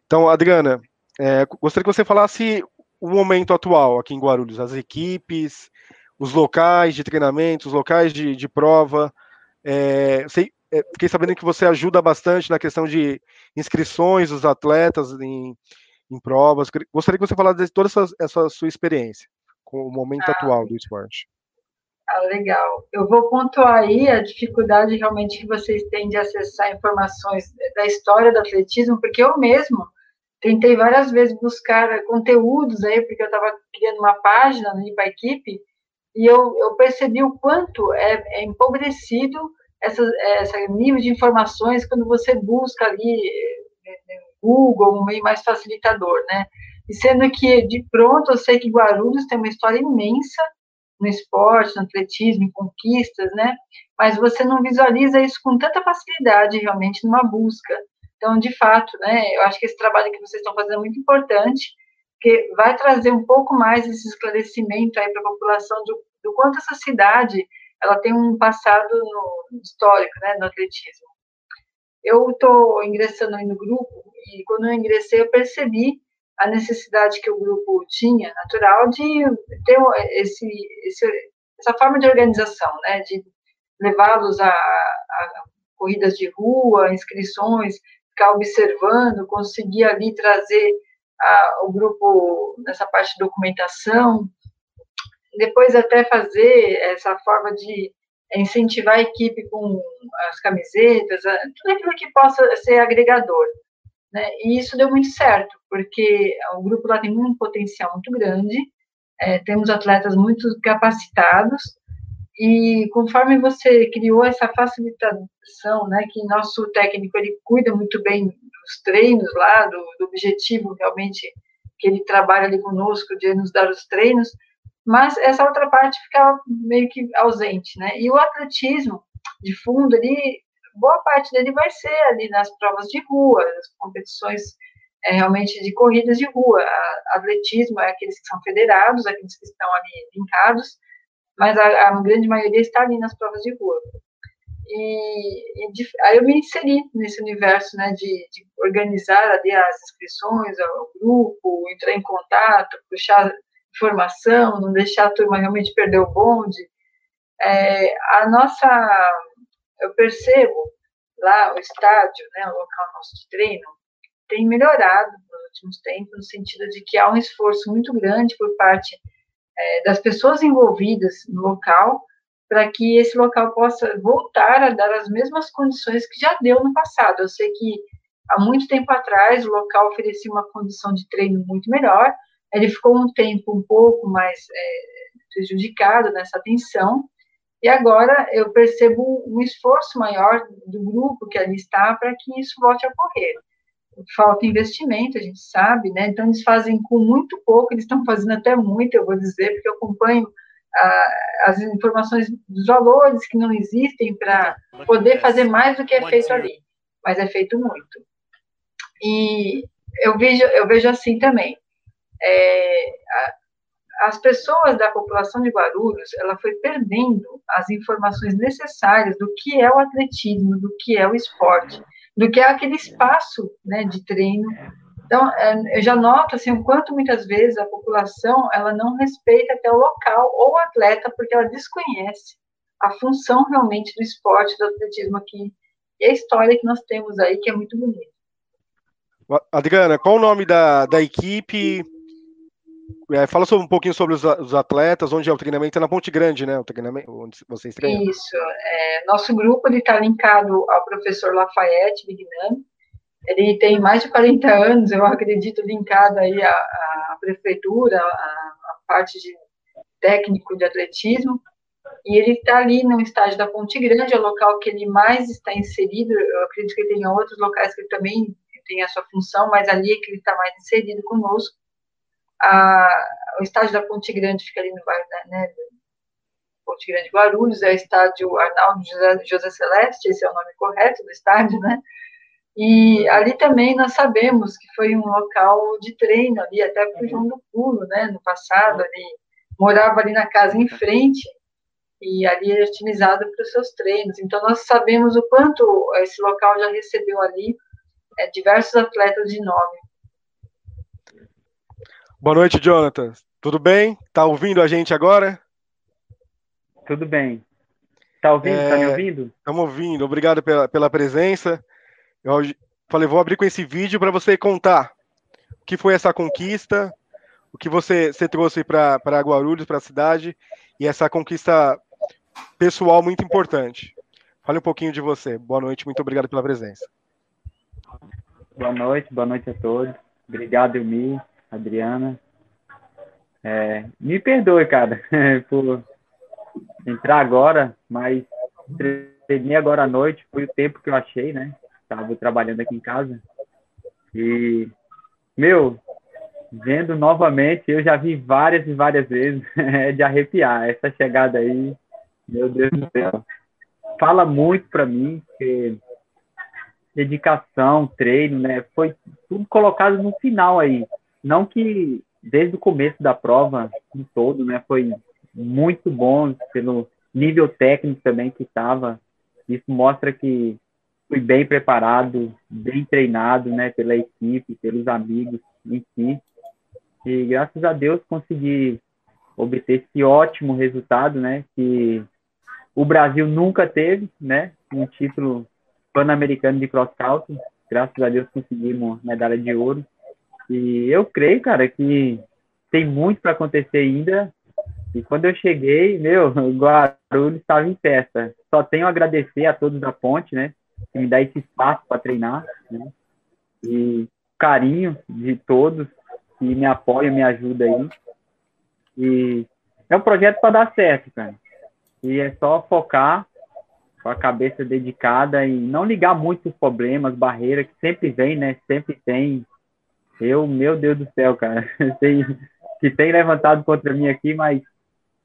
Então, Adriana, é, gostaria que você falasse o momento atual aqui em Guarulhos, as equipes, os locais de treinamento, os locais de, de prova. É, sei, fiquei sabendo que você ajuda bastante na questão de inscrições dos atletas em, em provas. Gostaria que você falasse de toda essa, essa sua experiência com o momento ah, atual do esporte. Ah, legal. Eu vou pontuar aí a dificuldade realmente que vocês têm de acessar informações da história do atletismo, porque eu mesmo tentei várias vezes buscar conteúdos aí, porque eu estava criando uma página né, para a equipe, e eu, eu percebi o quanto é, é empobrecido essa, esse nível de informações quando você busca ali no Google, um meio mais facilitador, né? E sendo que, de pronto, eu sei que Guarulhos tem uma história imensa no esporte, no atletismo, em conquistas, né? Mas você não visualiza isso com tanta facilidade, realmente, numa busca. Então, de fato, né, eu acho que esse trabalho que vocês estão fazendo é muito importante, que vai trazer um pouco mais esse esclarecimento aí para a população do, do quanto essa cidade ela tem um passado no, histórico, né, no atletismo. Eu estou ingressando aí no grupo e quando eu ingressei eu percebi a necessidade que o grupo tinha, natural, de ter esse, esse essa forma de organização, né, de levá-los a, a corridas de rua, inscrições, ficar observando, conseguir ali trazer a, o grupo nessa parte de documentação, depois até fazer essa forma de incentivar a equipe com as camisetas, tudo aquilo que possa ser agregador. Né? E isso deu muito certo, porque o grupo lá tem um potencial muito grande, é, temos atletas muito capacitados, e conforme você criou essa facilitação, né, que nosso técnico ele cuida muito bem dos treinos lá, do, do objetivo realmente que ele trabalha ali conosco de nos dar os treinos, mas essa outra parte ficava meio que ausente, né? E o atletismo de fundo ali, boa parte dele vai ser ali nas provas de rua, nas competições é realmente de corridas de rua. A, atletismo é aqueles que são federados, aqueles que estão ali linkados, mas a, a grande maioria está ali nas provas de rua. E, e de, aí eu me inseri nesse universo, né, de, de, organizar ali as inscrições ao grupo, entrar em contato, puxar informação, não deixar a turma realmente perder o bonde. É, a nossa, eu percebo lá o estádio, né, o local nosso de treino, tem melhorado nos últimos tempos, no sentido de que há um esforço muito grande por parte é, das pessoas envolvidas no local para que esse local possa voltar a dar as mesmas condições que já deu no passado. Eu sei que há muito tempo atrás o local oferecia uma condição de treino muito melhor, ele ficou um tempo um pouco mais é, prejudicado nessa atenção, e agora eu percebo um esforço maior do grupo que ali está para que isso volte a ocorrer. Falta investimento, a gente sabe, né? Então eles fazem com muito pouco, eles estão fazendo até muito, eu vou dizer, porque eu acompanho as informações dos valores que não existem para poder fazer mais do que é feito ali, mas é feito muito. E eu vejo, eu vejo assim também. É, as pessoas da população de Guarulhos, ela foi perdendo as informações necessárias do que é o atletismo, do que é o esporte, do que é aquele espaço né, de treino então, é, eu já noto assim, o quanto muitas vezes a população ela não respeita até o local ou o atleta, porque ela desconhece a função realmente do esporte, do atletismo aqui, e a história que nós temos aí, que é muito bonita. Adriana, qual o nome da, da equipe? É, fala sobre, um pouquinho sobre os, os, atletas, onde é o treinamento, é na Ponte Grande, né? O treinamento, onde vocês treinam. Isso. É, nosso grupo está linkado ao professor Lafayette Bignami, ele tem mais de 40 anos, eu acredito, linkado aí à, à prefeitura, à, à, parte de técnico de atletismo, e ele está ali no estádio da Ponte Grande, é o local que ele mais está inserido, eu acredito que tem outros locais que ele também tem a sua função, mas ali é que ele está mais inserido conosco. A, o estádio da Ponte Grande fica ali no bairro da né, Ponte Grande Guarulhos, é o estádio Arnaldo José, José Celeste, esse é o nome correto do estádio, né? E ali também nós sabemos que foi um local de treino ali, até para o João do Pulo, né, no passado, ali, morava ali na casa em frente, e ali era utilizado para os seus treinos. Então, nós sabemos o quanto esse local já recebeu ali é, diversos atletas de nome. Boa noite, Jonathan. Tudo bem? Tá ouvindo a gente agora? Tudo bem. Tá ouvindo? É, tá me ouvindo? Estamos ouvindo. Obrigado pela, pela presença. Eu falei, vou abrir com esse vídeo para você contar o que foi essa conquista, o que você, você trouxe para Guarulhos, para a cidade, e essa conquista pessoal muito importante. Fale um pouquinho de você. Boa noite, muito obrigado pela presença. Boa noite, boa noite a todos. Obrigado, Elmi, Adriana. É, me perdoe, cara, por entrar agora, mas treinei agora à noite, foi o tempo que eu achei, né? estava trabalhando aqui em casa. E, meu, vendo novamente, eu já vi várias e várias vezes, é de arrepiar. Essa chegada aí, meu Deus do céu. Fala muito para mim, que dedicação, treino, né? Foi tudo colocado no final aí. Não que desde o começo da prova, em todo, né? Foi muito bom pelo nível técnico também que estava. Isso mostra que fui bem preparado, bem treinado, né, pela equipe, pelos amigos em si. E graças a Deus consegui obter esse ótimo resultado, né, que o Brasil nunca teve, né, um título pan-americano de cross country. Graças a Deus conseguimos medalha de ouro. E eu creio, cara, que tem muito para acontecer ainda. E quando eu cheguei, meu, Guarulhos estava em festa. Só tenho a agradecer a todos da ponte, né? que me dá esse espaço para treinar, né? E carinho de todos que me apoiam, me ajudam aí. E é um projeto para dar certo, cara. E é só focar com a cabeça dedicada e não ligar muito os problemas, barreiras que sempre vem, né? Sempre tem. Eu, meu Deus do céu, cara, tem, que tem levantado contra mim aqui, mas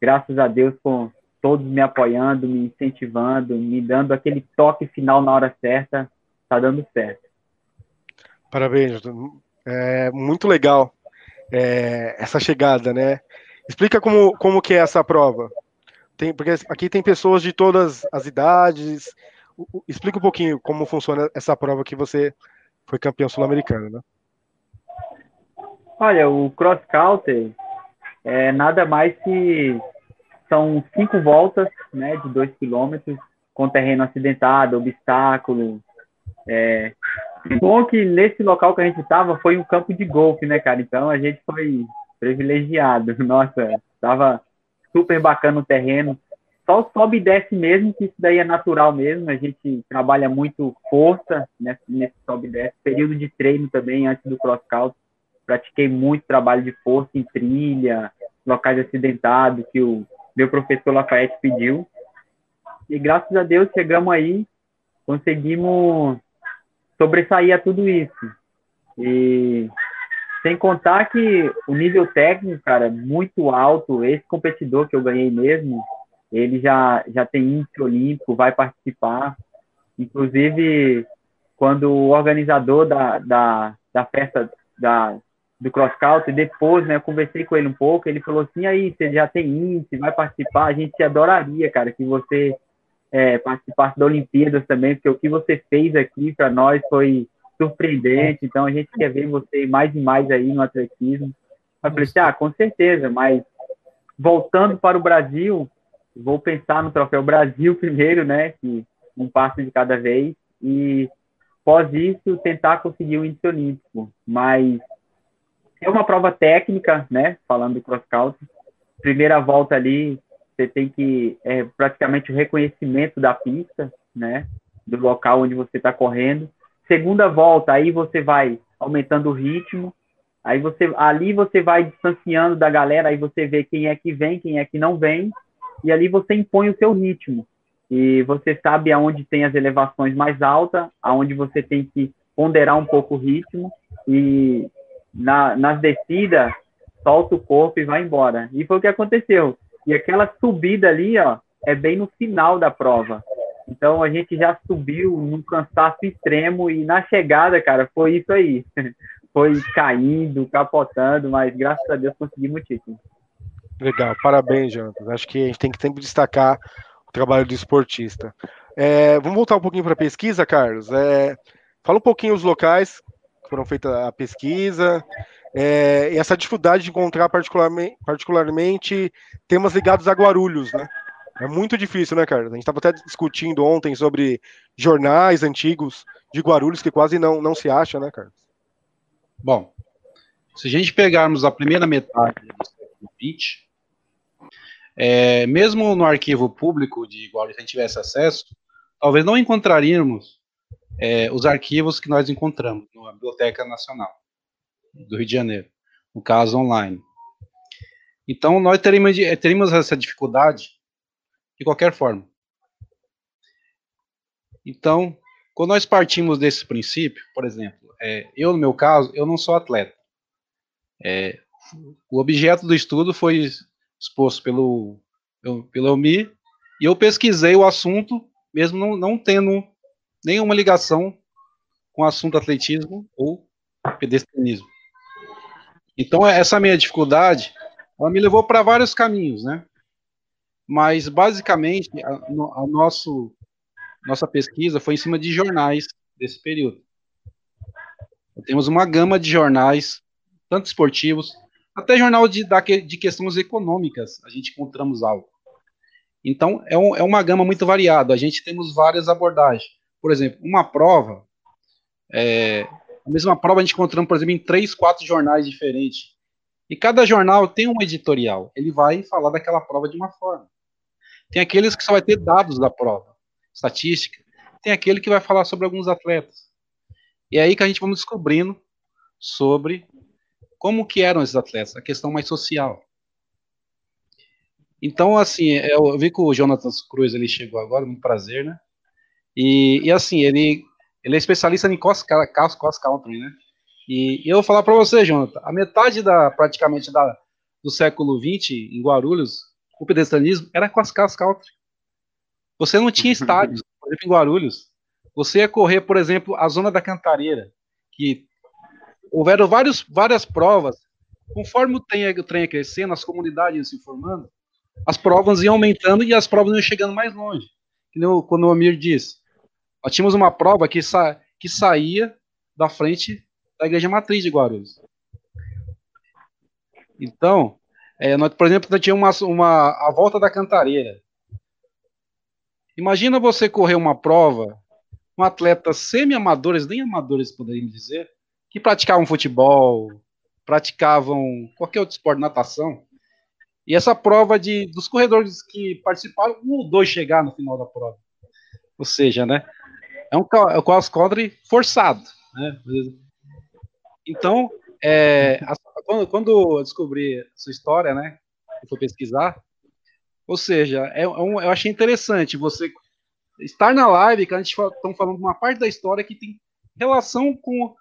graças a Deus com todos me apoiando, me incentivando, me dando aquele toque final na hora certa, tá dando certo. Parabéns. É muito legal é, essa chegada, né? Explica como, como que é essa prova. Tem, porque aqui tem pessoas de todas as idades. Explica um pouquinho como funciona essa prova que você foi campeão sul-americano, né? Olha, o cross country é nada mais que são cinco voltas, né, de dois quilômetros, com terreno acidentado, obstáculo. É... Bom que nesse local que a gente estava foi um campo de golfe, né, cara? Então a gente foi privilegiado. Nossa, estava super bacana o terreno. Só sobe e desce mesmo, que isso daí é natural mesmo. A gente trabalha muito força nesse, nesse sobe e desce. Período de treino também, antes do cross country pratiquei muito trabalho de força em trilha, locais acidentados que o meu professor Lafayette pediu. E graças a Deus chegamos aí, conseguimos sobressair a tudo isso. E sem contar que o nível técnico, cara, é muito alto. Esse competidor que eu ganhei mesmo, ele já, já tem índice olímpico, vai participar. Inclusive, quando o organizador da, da, da festa da, do cross country, depois, né, eu conversei com ele um pouco, ele falou assim, aí, você já tem índice, vai participar, a gente adoraria, cara, que você é, participasse da Olimpíadas também, porque o que você fez aqui para nós foi surpreendente, então a gente quer ver você mais e mais aí no atletismo. Eu falei assim, ah, com certeza, mas voltando para o Brasil, vou pensar no Troféu Brasil primeiro, né, que um passo de cada vez, e após isso tentar conseguir o índice olímpico, mas é uma prova técnica, né? Falando do cross country. Primeira volta ali, você tem que é, praticamente o reconhecimento da pista, né? Do local onde você está correndo. Segunda volta, aí você vai aumentando o ritmo. Aí você ali você vai distanciando da galera, aí você vê quem é que vem, quem é que não vem, e ali você impõe o seu ritmo. E você sabe aonde tem as elevações mais altas, aonde você tem que ponderar um pouco o ritmo e na, nas descidas, solta o corpo e vai embora. E foi o que aconteceu. E aquela subida ali, ó, é bem no final da prova. Então a gente já subiu num cansaço extremo e na chegada, cara, foi isso aí. Foi caindo, capotando, mas graças a Deus conseguimos o título. Legal, parabéns, Jonathan. Acho que a gente tem que sempre destacar o trabalho do esportista. É, vamos voltar um pouquinho para a pesquisa, Carlos. É, fala um pouquinho os locais foram feitas a pesquisa, é, e essa dificuldade de encontrar particularmente, particularmente temas ligados a Guarulhos, né? É muito difícil, né, Carlos? A gente estava até discutindo ontem sobre jornais antigos de Guarulhos que quase não, não se acha, né, Carlos? Bom, se a gente pegarmos a primeira metade do século XX, é, mesmo no arquivo público de Guarulhos, se a gente tivesse acesso, talvez não encontraríamos é, os arquivos que nós encontramos na Biblioteca Nacional do Rio de Janeiro, no caso online. Então, nós teríamos, teríamos essa dificuldade de qualquer forma. Então, quando nós partimos desse princípio, por exemplo, é, eu, no meu caso, eu não sou atleta. É, o objeto do estudo foi exposto pelo, pelo Elmi, e eu pesquisei o assunto, mesmo não, não tendo nenhuma ligação com o assunto atletismo ou pedestrianismo. Então, essa minha dificuldade, ela me levou para vários caminhos, né? Mas, basicamente, a, a nosso, nossa pesquisa foi em cima de jornais desse período. Temos uma gama de jornais, tanto esportivos, até jornal de, de questões econômicas, a gente encontramos algo. Então, é, um, é uma gama muito variada, a gente temos várias abordagens. Por exemplo, uma prova, é, a mesma prova a gente encontramos, por exemplo, em três, quatro jornais diferentes. E cada jornal tem um editorial. Ele vai falar daquela prova de uma forma. Tem aqueles que só vai ter dados da prova, estatística. Tem aquele que vai falar sobre alguns atletas. E é aí que a gente vamos descobrindo sobre como que eram esses atletas, a questão mais social. Então, assim, eu vi que o Jonathan Cruz ele chegou agora, muito prazer, né? E, e assim, ele, ele é especialista em cross, cross, cross country, né? E, e eu vou falar para você, Jonathan, a metade da, praticamente da, do século XX, em Guarulhos, o pedestrianismo era cross, cross country. Você não tinha estádios, por exemplo, em Guarulhos. Você ia correr, por exemplo, a zona da Cantareira, que houveram vários, várias provas. Conforme o trem, o trem ia crescendo, as comunidades iam se formando, as provas iam aumentando e as provas iam chegando mais longe. Quando o Amir disse, nós tínhamos uma prova que, sa, que saía da frente da Igreja Matriz de Guarulhos. Então, é, nós, por exemplo, nós tínhamos uma, uma, a volta da cantareira. Imagina você correr uma prova com atletas semi-amadores, nem amadores poderíamos dizer, que praticavam futebol, praticavam qualquer outro esporte, natação. E essa prova de dos corredores que participaram, um ou dois chegar no final da prova. Ou seja, né? É um, é um cross-country forçado. Né? Então, é, quando, quando eu descobri essa história, né? Eu fui pesquisar, ou seja, é, é um, eu achei interessante você estar na live, que a gente está falando de uma parte da história que tem relação com,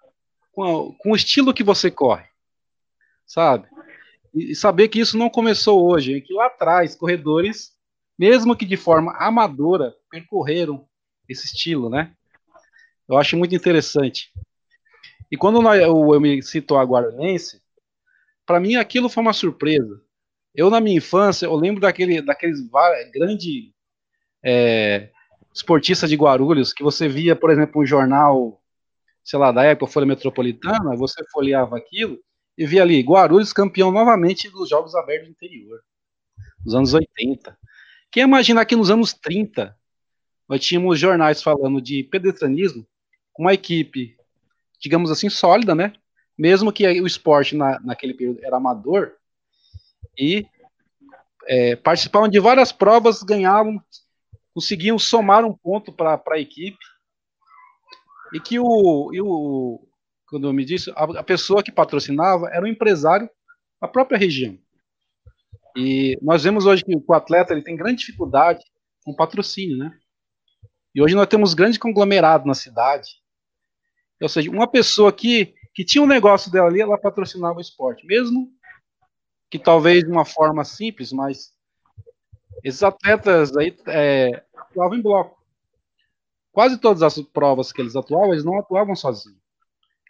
com, a, com o estilo que você corre, sabe? E, e saber que isso não começou hoje, que lá atrás, corredores, mesmo que de forma amadora, percorreram esse estilo, né? Eu acho muito interessante. E quando nós, eu, eu me citou a Guaranense, para mim aquilo foi uma surpresa. Eu, na minha infância, eu lembro daquele, daqueles grande é, esportistas de Guarulhos, que você via, por exemplo, um jornal, sei lá, da época, Folha Metropolitana, você folheava aquilo e via ali, Guarulhos campeão novamente dos Jogos Abertos do Interior, nos anos 80. Quem imagina que nos anos 30, nós tínhamos jornais falando de pedestrianismo, uma equipe, digamos assim, sólida, né? Mesmo que o esporte na, naquele período era amador, e é, participavam de várias provas, ganhavam, conseguiam somar um ponto para a equipe. E que o, e o quando eu me disse, a, a, pessoa que patrocinava era um empresário da própria região. E nós vemos hoje que o atleta ele tem grande dificuldade com patrocínio, né? E hoje nós temos grande conglomerado na cidade. Ou seja, uma pessoa que, que tinha um negócio dela ali, ela patrocinava o esporte, mesmo que talvez de uma forma simples, mas esses atletas aí é, atuavam em bloco. Quase todas as provas que eles atuavam, eles não atuavam sozinhos.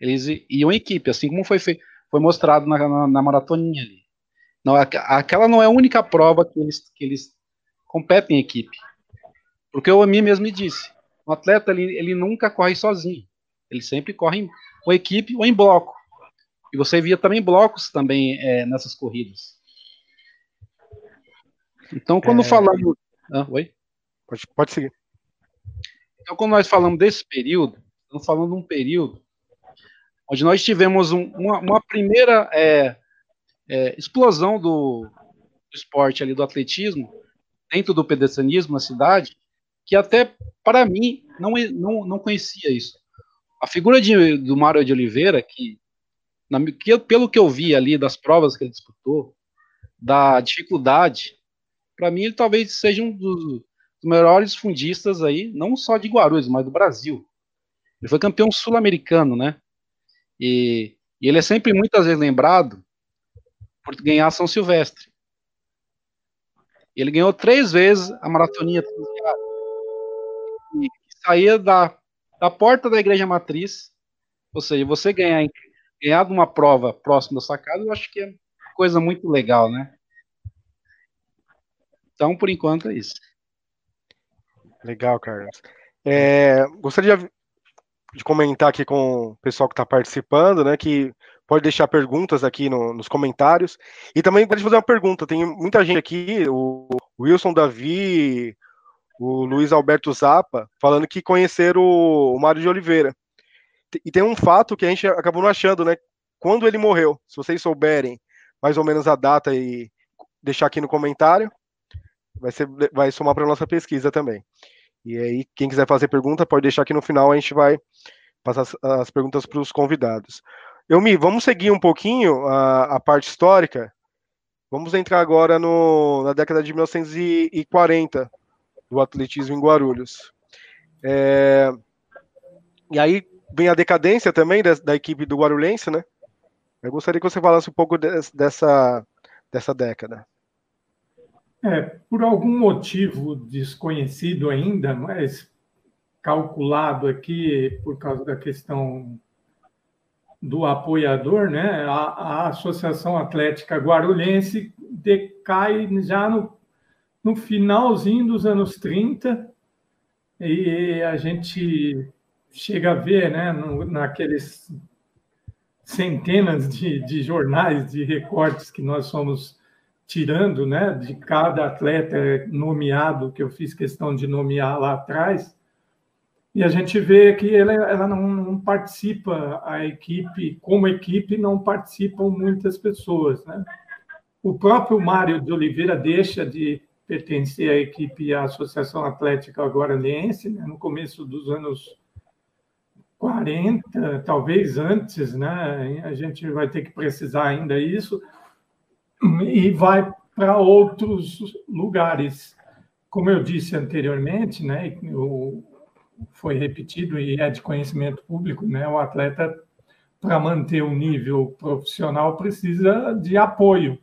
Eles iam em equipe, assim como foi, foi mostrado na, na, na maratoninha ali. Não, aquela não é a única prova que eles, que eles competem em equipe. Porque o Ami mesmo me disse, o atleta ele, ele nunca corre sozinho. Ele sempre corre em, ou equipe ou em bloco. E você via também blocos também é, nessas corridas. Então, quando é... falamos. Ah, oi? Pode, pode seguir. Então, quando nós falamos desse período, estamos falando de um período onde nós tivemos um, uma, uma, primeira é, é, explosão do, do, esporte ali, do atletismo, dentro do pedestrianismo na cidade, que até para mim não, não, não conhecia isso. A figura de, do Mário de Oliveira, que na, que, pelo que eu vi ali das provas que ele disputou, da dificuldade, para mim ele talvez seja um dos, melhores fundistas aí, não só de Guarulhos, mas do Brasil. Ele foi campeão sul-americano, né? E, e, ele é sempre muitas vezes lembrado por ganhar São Silvestre. Ele ganhou três vezes a maratoninha e saía da, da porta da igreja matriz, ou seja, você ganhar ganhar uma prova próxima da sua casa, eu acho que é coisa muito legal, né? Então, por enquanto, é isso. Legal, Carlos. É, gostaria de, comentar aqui com o pessoal que está participando, né? Que pode deixar perguntas aqui no, nos comentários. E também pode fazer uma pergunta. Tem muita gente aqui, o Wilson Davi, o Luiz Alberto Zappa, falando que conheceram o, Mário de Oliveira. E tem um fato que a gente acabou não achando, né? Quando ele morreu, se vocês souberem mais ou menos a data e deixar aqui no comentário, vai, ser, vai somar para nossa pesquisa também. E aí, quem quiser fazer pergunta, pode deixar aqui no final, a gente vai passar as, as perguntas para os convidados. Elmi, vamos seguir um pouquinho a, a parte histórica. Vamos entrar agora no, na década de 1940, do atletismo em Guarulhos. É, e aí, vem a decadência também da, da equipe do Guarulhense, né? Eu gostaria que você falasse um pouco de, dessa, dessa década. É, por algum motivo desconhecido ainda, mas calculado aqui por causa da questão do apoiador, né? A, a Associação Atlética Guarulhense decai já no, no finalzinho dos anos 30 e a gente chega a ver, né, no, naqueles centenas de, de jornais, de recortes que nós somos tirando, né, de cada atleta nomeado, que eu fiz questão de nomear lá atrás, e a gente vê que ela, ela não, não, participa, a equipe, como equipe, não participam muitas pessoas, né? O próprio Mário de Oliveira deixa de pertencer à equipe à Associação Atlética Guaraniense, né, no começo dos anos 40, talvez antes, né? A gente vai ter que precisar ainda isso, e vai para outros lugares. Como eu disse anteriormente, né, o, foi repetido e é de conhecimento público, né, o atleta, para manter o nível profissional, precisa de apoio.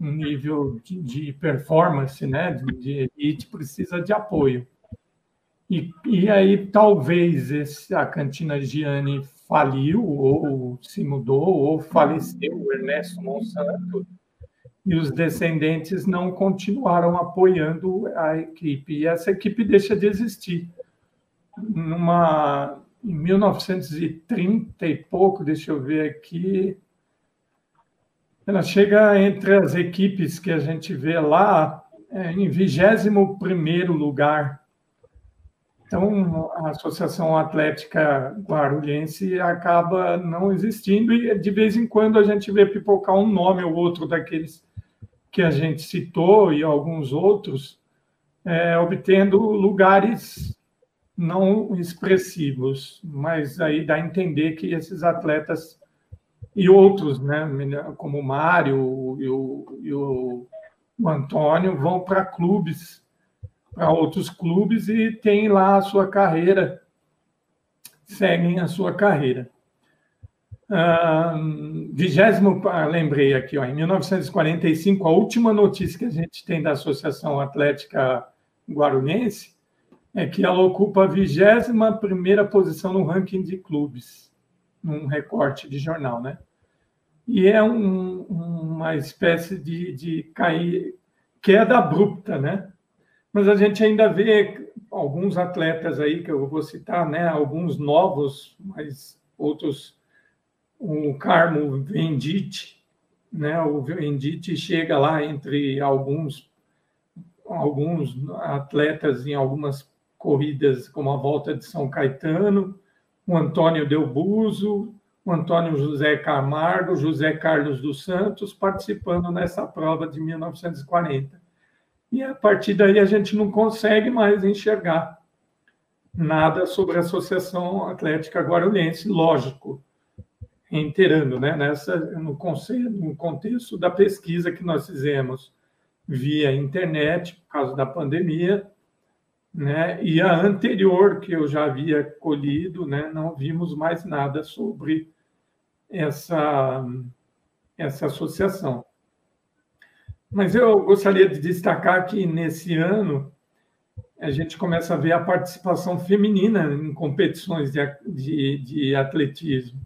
Um nível de, de performance, né, de, de elite, precisa de apoio. E, e aí, talvez esse, a Cantina Gianni faliu, ou se mudou, ou faleceu o Ernesto Monsanto, e os descendentes não continuaram apoiando a equipe. E essa equipe deixa de existir. Numa, em 1930 e pouco, deixa eu ver aqui, ela chega entre as equipes que a gente vê lá é, em 21 lugar. Então, a Associação Atlética Guarulhense acaba não existindo e, de vez em quando, a gente vê pipocar um nome ou outro daqueles que a gente citou e alguns outros, é, obtendo lugares não expressivos, mas aí dá a entender que esses atletas e outros, né, como o Mário e o, e o, Antônio, vão para clubes para outros clubes e tem lá a sua carreira, seguem a sua carreira. vigésimo, ah, lembrei aqui, ó, em 1945, a última notícia que a gente tem da Associação Atlética Guarulhense é que ela ocupa a 21 primeira posição no ranking de clubes, num recorte de jornal, né? E é um, uma espécie de, de cair, queda abrupta, né? mas a gente ainda vê alguns atletas aí que eu vou citar, né? Alguns novos, mas outros, o Carmo Venditti, né? O Venditti chega lá entre alguns alguns atletas em algumas corridas, como a volta de São Caetano, o Antônio Delbuso, o Antônio José Camargo, José Carlos dos Santos, participando nessa prova de 1940 e a partir daí a gente não consegue mais enxergar nada sobre a Associação Atlética Guarulhense, lógico, reiterando, né, nessa, no, conceito, no contexto da pesquisa que nós fizemos via internet, por causa da pandemia, né, e a anterior, que eu já havia colhido, né, não vimos mais nada sobre essa, essa associação. Mas eu gostaria de destacar que nesse ano a gente começa a ver a participação feminina em competições de, de, de atletismo.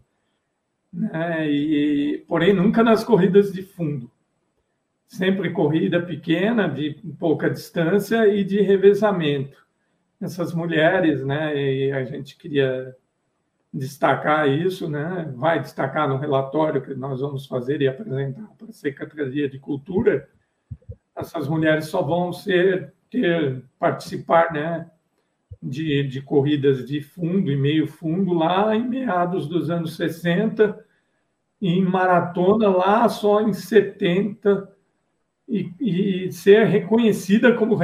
Né? E, porém, nunca nas corridas de fundo. Sempre corrida pequena, de pouca distância e de revezamento. Essas mulheres, né? E a gente queria destacar isso, né? Vai destacar no relatório que nós vamos fazer e apresentar para a Secretaria de Cultura essas mulheres só vão ser ter participar, né, de, de corridas de fundo e meio fundo lá em meados dos anos 60 e em maratona lá só em 70 e, e ser reconhecida como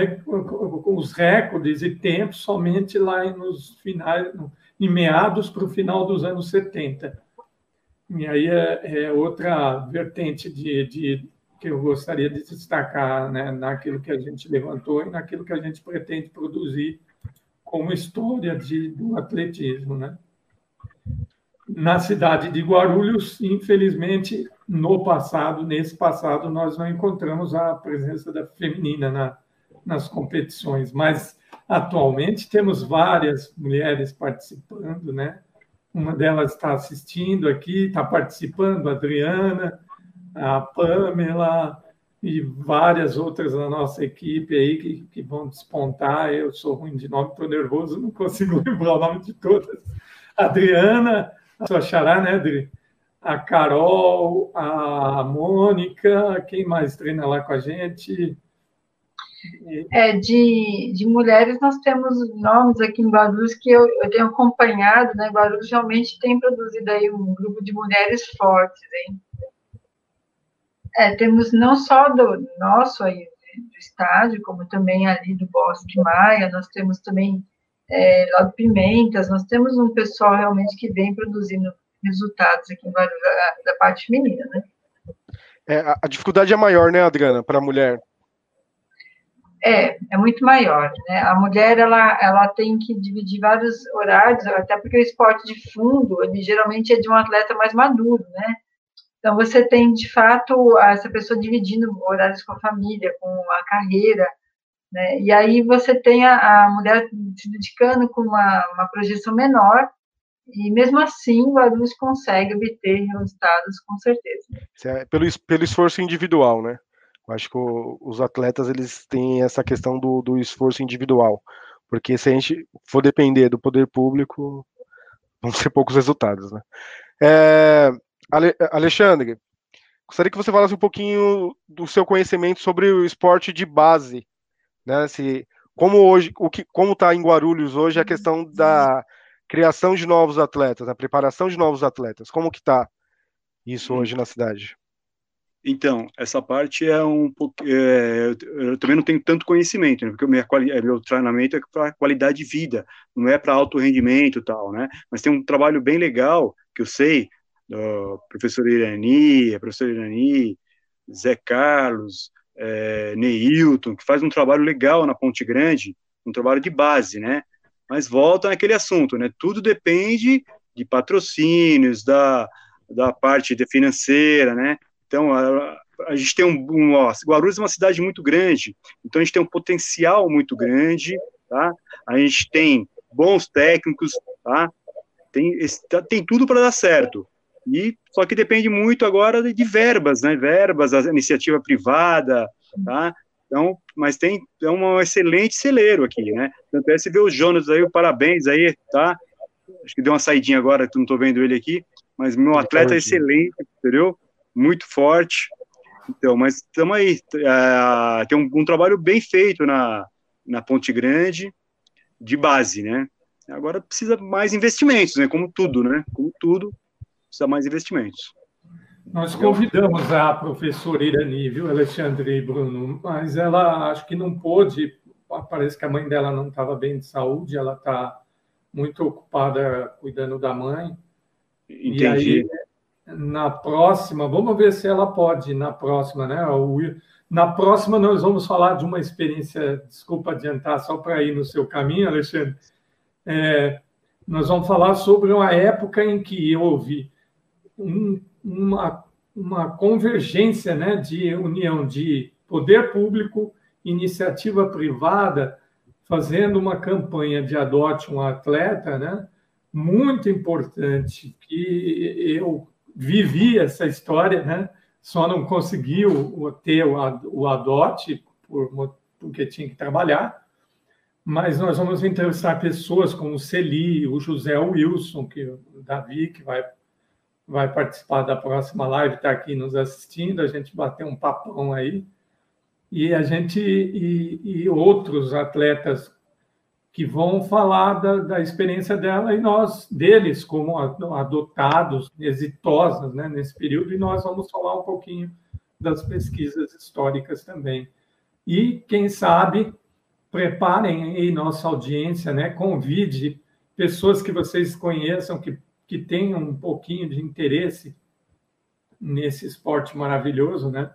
com os recordes e tempos somente lá nos finais, em meados para o final dos anos 70. E aí é, é outra vertente de, de que eu gostaria de destacar né, naquilo que a gente levantou e naquilo que a gente pretende produzir como história de, do atletismo. Né? Na cidade de Guarulhos, infelizmente, no passado, nesse passado, nós não encontramos a presença da feminina na, nas competições, mas atualmente temos várias mulheres participando, né? uma delas está assistindo aqui, está participando, a Adriana, a Pamela e várias outras da nossa equipe aí que, que vão despontar. Eu sou ruim de nome, estou nervoso, não consigo lembrar o nome de todas. Adriana, sua xará, né, Adri? A Carol, a Mônica, quem mais treina lá com a gente? É, de, de mulheres, nós temos nomes aqui em Guarulhos que eu, eu tenho acompanhado, né? Guarulhos realmente tem produzido aí um grupo de mulheres fortes, hein? É, temos não só do nosso aí, do estádio, como também ali do Bosque Maia, nós temos também é, lá do Pimentas, nós temos um pessoal realmente que vem produzindo resultados aqui da, da parte feminina, né? É, a dificuldade é maior, né, Adriana, para a mulher? É, é muito maior, né? A mulher, ela, ela tem que dividir vários horários, até porque o esporte de fundo, ele geralmente é de um atleta mais maduro, né? Então, você tem, de fato, essa pessoa dividindo horários com a família, com a carreira, né? E aí você tem a, a mulher se dedicando com uma, uma projeção menor, e mesmo assim, o Guarulhos consegue obter resultados, com certeza. É pelo, pelo esforço individual, né? Eu acho que o, os atletas eles têm essa questão do, do esforço individual, porque se a gente for depender do poder público, vão ser poucos resultados, né? É, Ale, Alexandre, gostaria que você falasse um pouquinho do seu conhecimento sobre o esporte de base, né? Se, como hoje, o que, como está em Guarulhos hoje a questão da criação de novos atletas, a preparação de novos atletas, como que está isso hum. hoje na cidade? Então, essa parte é um pouco. É, eu também não tenho tanto conhecimento, né, porque o meu, é, meu treinamento é para qualidade de vida, não é para alto rendimento e tal, né? Mas tem um trabalho bem legal que eu sei, do professor Irani, a professora Irani, Zé Carlos, é, Neilton, que faz um trabalho legal na Ponte Grande, um trabalho de base, né? Mas volta naquele assunto, né? Tudo depende de patrocínios, da, da parte financeira, né? Então, a, a gente tem um, um ó, Guarulhos é uma cidade muito grande, então a gente tem um potencial muito grande, tá? A gente tem bons técnicos, tá? Tem, tá, tem tudo para dar certo. E só que depende muito agora de, de verbas, né? Verbas, a iniciativa privada, tá? Então, mas tem é um excelente celeiro aqui, né? Tanto é você vê o Jonas aí, parabéns aí, tá? Acho que deu uma saidinha agora, não estou vendo ele aqui, mas meu atleta é excelente, entendeu? muito forte. Então, mas estamos aí. É, tem um, um, trabalho bem feito na, na Ponte Grande, de base, né? Agora precisa mais investimentos, né? Como tudo, né? Como tudo, precisa mais investimentos. Nós convidamos a professora Irani, viu, Alexandre e Bruno, mas ela acho que não pôde, parece que a mãe dela não estava bem de saúde, ela está muito ocupada cuidando da mãe. Entendi. E aí, na próxima, vamos ver se ela pode na próxima, né? Na próxima nós vamos falar de uma experiência, desculpa adiantar, só para ir no seu caminho, Alexandre. É, nós vamos falar sobre uma época em que houve um, uma, uma convergência né, de união de poder público, iniciativa privada, fazendo uma campanha de adote um atleta, né, muito importante, que eu vivi essa história, né? Só não conseguiu ter o adote por, porque tinha que trabalhar. Mas nós vamos entrevistar pessoas como o Celi, o José Wilson, que o Davi, que vai, vai participar da próxima live, está aqui nos assistindo, a gente bater um papão aí. E a gente e, e outros atletas que vão falar da, da, experiência dela e nós deles como adotados exitosos né, nesse período e nós vamos falar um pouquinho das pesquisas históricas também e quem sabe preparem aí nossa audiência né convide pessoas que vocês conheçam que que tenham um pouquinho de interesse nesse esporte maravilhoso né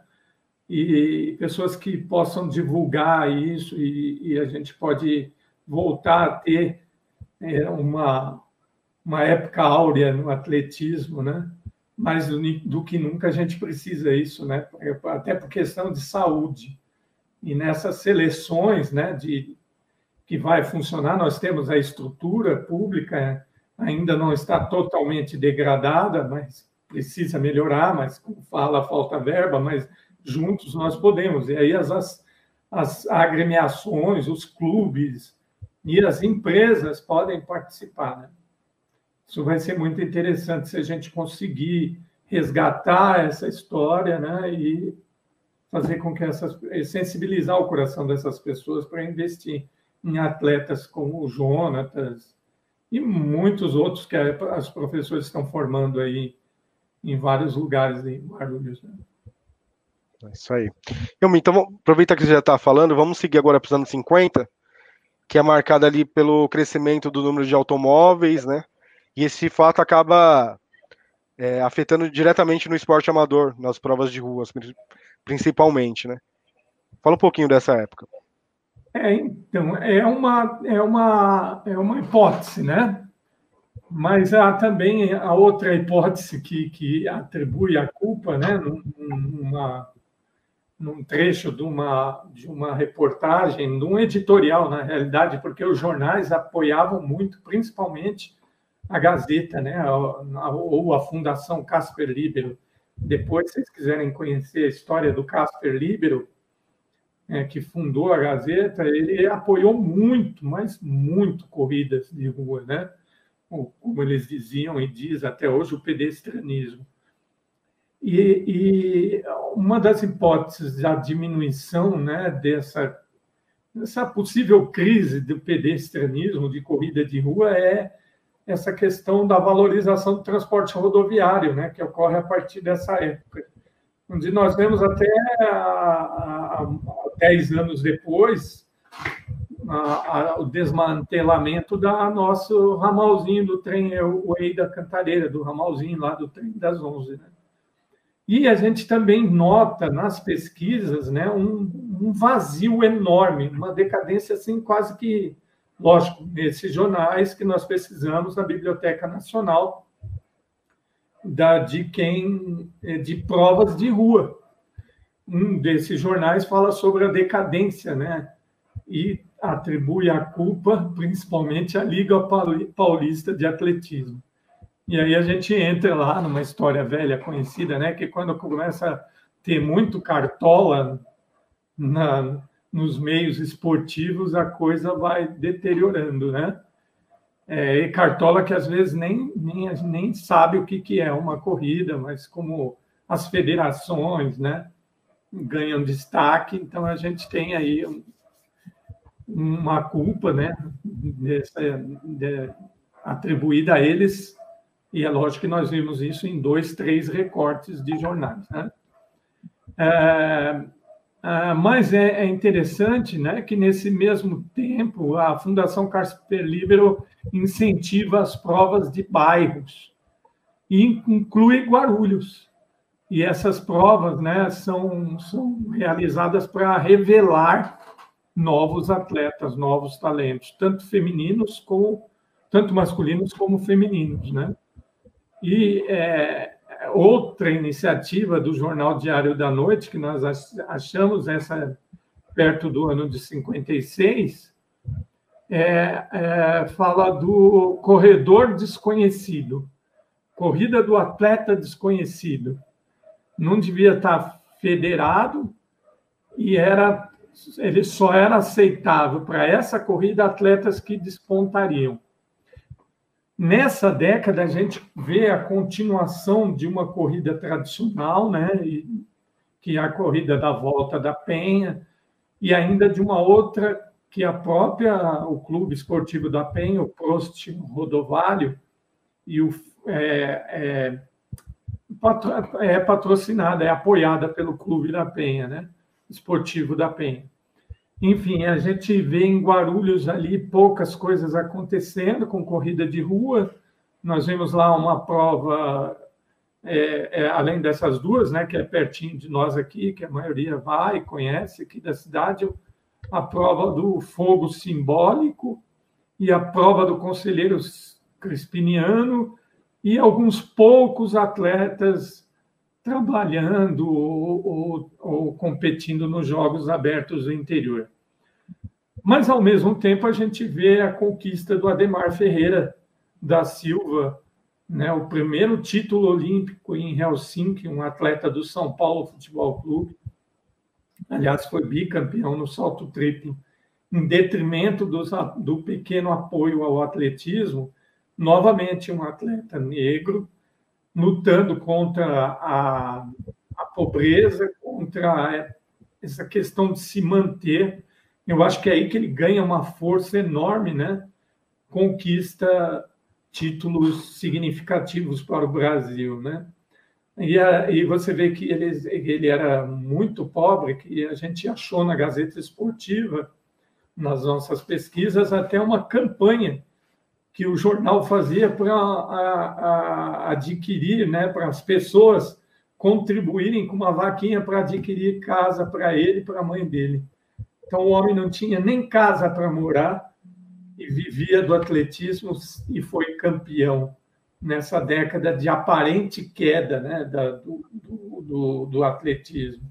e pessoas que possam divulgar isso e, e a gente pode voltar a ter é, uma, uma época áurea no atletismo, né? Mais do, do, que nunca a gente precisa isso, né? Até por questão de saúde. E nessas seleções, né, de que vai funcionar, nós temos a estrutura pública, ainda não está totalmente degradada, mas precisa melhorar, mas como fala, falta verba, mas juntos nós podemos. E aí as, as, as agremiações, os clubes e as empresas podem participar. Né? Isso vai ser muito interessante se a gente conseguir resgatar essa história né? e fazer com que essas sensibilizar o coração dessas pessoas para investir em atletas como o Jonatas e muitos outros que as professores estão formando aí em vários lugares em Guarulhos. Né? É isso aí. Então, aproveita que você já está falando, vamos seguir agora para os anos 50, que é marcado ali pelo crescimento do número de automóveis, né? E esse fato acaba é, afetando diretamente no esporte amador, nas provas de ruas, principalmente, né? Fala um pouquinho dessa época. É, então, é uma, é uma, é uma hipótese, né? Mas há também a outra hipótese que, que atribui a culpa, né? Numa, num trecho de uma, de uma reportagem, de um editorial, na realidade, porque os jornais apoiavam muito, principalmente a Gazeta, né? ou a Fundação Casper Libero. Depois, se vocês quiserem conhecer a história do Casper Libero, é, que fundou a Gazeta, ele apoiou muito, mas muito corridas de rua, né? como eles diziam e diz até hoje, o pedestrianismo. E, e uma das hipóteses da diminuição né, dessa, dessa possível crise do pedestrianismo, de corrida de rua, é essa questão da valorização do transporte rodoviário, né, que ocorre a partir dessa época onde nós vemos até a, 10 anos depois a, a, o desmantelamento da nosso ramalzinho do trem, é o Ei da Cantareira, do ramalzinho lá do trem das 11. Né? E a gente também nota nas pesquisas né, um, um vazio enorme, uma decadência assim quase que, lógico, nesses jornais que nós pesquisamos na Biblioteca Nacional, da, de quem eh, de provas de rua. Um desses jornais fala sobre a decadência, né? E atribui a culpa principalmente à Liga Paulista de Atletismo. E aí a gente entra lá numa história velha conhecida, né? Que quando começa a ter muito cartola na, nos meios esportivos, a coisa vai deteriorando, né? é, e Cartola que às vezes nem, nem, nem sabe o que, que é uma corrida, mas como as federações né, ganham destaque, então a gente tem aí uma culpa né, dessa, de, atribuída a eles, e é lógico que nós vimos isso em dois, três recortes de jornais. Né? É, ah, mas é, é, interessante né, que, nesse mesmo tempo, a Fundação Casper Libero incentiva as provas de bairros e inclui Guarulhos. E essas provas né, são, são realizadas para revelar novos atletas, novos talentos, tanto femininos como tanto masculinos como femininos, né? E é, outra iniciativa do Jornal Diário da Noite, que nós achamos essa perto do ano de 56, é, é, fala do corredor desconhecido, corrida do atleta desconhecido. Não devia estar federado e era ele só era aceitável para essa corrida atletas que despontariam. Nessa década, a gente vê a continuação de uma corrida tradicional, né? que é a corrida da Volta da Penha, e ainda de uma outra que a própria o Clube Esportivo da Penha, o Prost Rodovalho, e o, é, é, é patrocinada, é apoiada pelo Clube da Penha, né? Esportivo da Penha. Enfim, a gente vê em Guarulhos ali poucas coisas acontecendo com corrida de rua. Nós vemos lá uma prova, é, é, além dessas duas, né, que é pertinho de nós aqui, que a maioria vai e conhece aqui da cidade, a prova do fogo simbólico e a prova do conselheiro crispiniano e alguns poucos atletas trabalhando ou, ou, ou, competindo nos Jogos Abertos do Interior. Mas, ao mesmo tempo, a gente vê a conquista do Ademar Ferreira da Silva, né, o primeiro título olímpico em Helsinki, um atleta do São Paulo Futebol Clube. Aliás, foi bicampeão no salto triplo, em detrimento do, do pequeno apoio ao atletismo. Novamente, um atleta negro lutando contra a, a pobreza, contra essa questão de se manter. Eu acho que é aí que ele ganha uma força enorme, né? Conquista títulos significativos para o Brasil, né? E, a, e você vê que ele, ele era muito pobre, que a gente achou na Gazeta Esportiva, nas nossas pesquisas, até uma campanha que o jornal fazia para adquirir, né, para as pessoas contribuírem com uma vaquinha para adquirir casa para ele e para a mãe dele. Então, o homem não tinha nem casa para morar, e vivia do atletismo e foi campeão nessa década de aparente queda né, da, do, do, do, atletismo.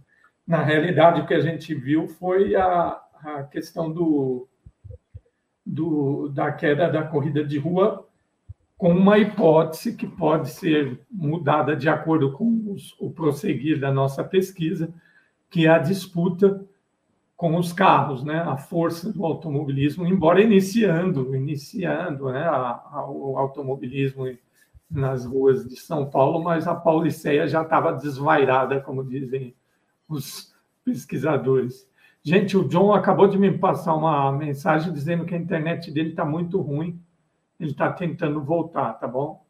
Na realidade, o que a gente viu foi a, a questão do, do, da queda da corrida de rua, com uma hipótese que pode ser mudada de acordo com os, o prosseguir da nossa pesquisa, que é a disputa com os carros, né? A força do automobilismo, embora iniciando, iniciando, né? A, a, o automobilismo nas ruas de São Paulo, mas a Pauliceia já estava desvairada, como dizem os pesquisadores. Gente, o John acabou de me passar uma mensagem dizendo que a internet dele está muito ruim. Ele está tentando voltar, tá bom?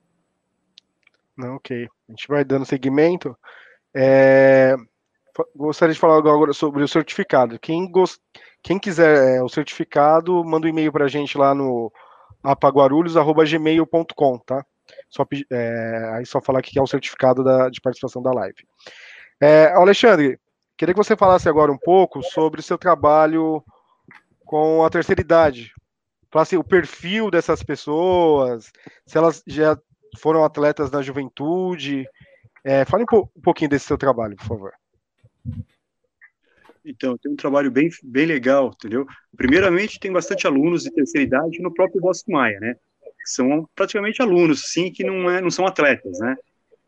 Não, ok. A gente vai dando seguimento. É gostaria de falar agora sobre o certificado. Quem, gost... Quem quiser é, o certificado, manda um e-mail para a gente lá no apaguarulhos.gmail.com, tá? Só, é, aí só falar que é o certificado da, de participação da live. É, Alexandre, queria que você falasse agora um pouco sobre o seu trabalho com a terceira idade. Falasse o perfil dessas pessoas, se elas já foram atletas na juventude. É, fale um, pouquinho desse seu trabalho, por favor. Então, tem um trabalho bem, bem legal, entendeu? Primeiramente, tem bastante alunos de terceira idade no próprio Bosque Maia, né? São praticamente alunos, sim, que não, é, não são atletas, né?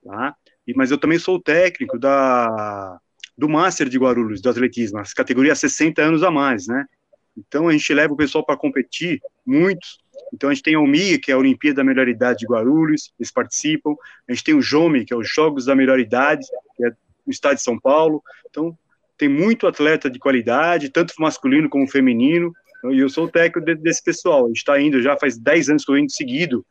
Tá? E, mas eu também sou técnico da, do Master de Guarulhos, do atletismo, as categorias 60 anos a mais, né? Então, a gente leva o pessoal para competir, muitos. Então, a gente tem a OMIA, que é a Olimpíada da Melhor Idade de Guarulhos, eles participam. A gente tem o JOMI, que é os Jogos da Melhor Idade, que é no estado de São Paulo. Então, tem muito atleta de qualidade, tanto masculino como feminino. E eu sou o técnico desse pessoal. A gente está indo, já faz 10 anos que eu indo seguido.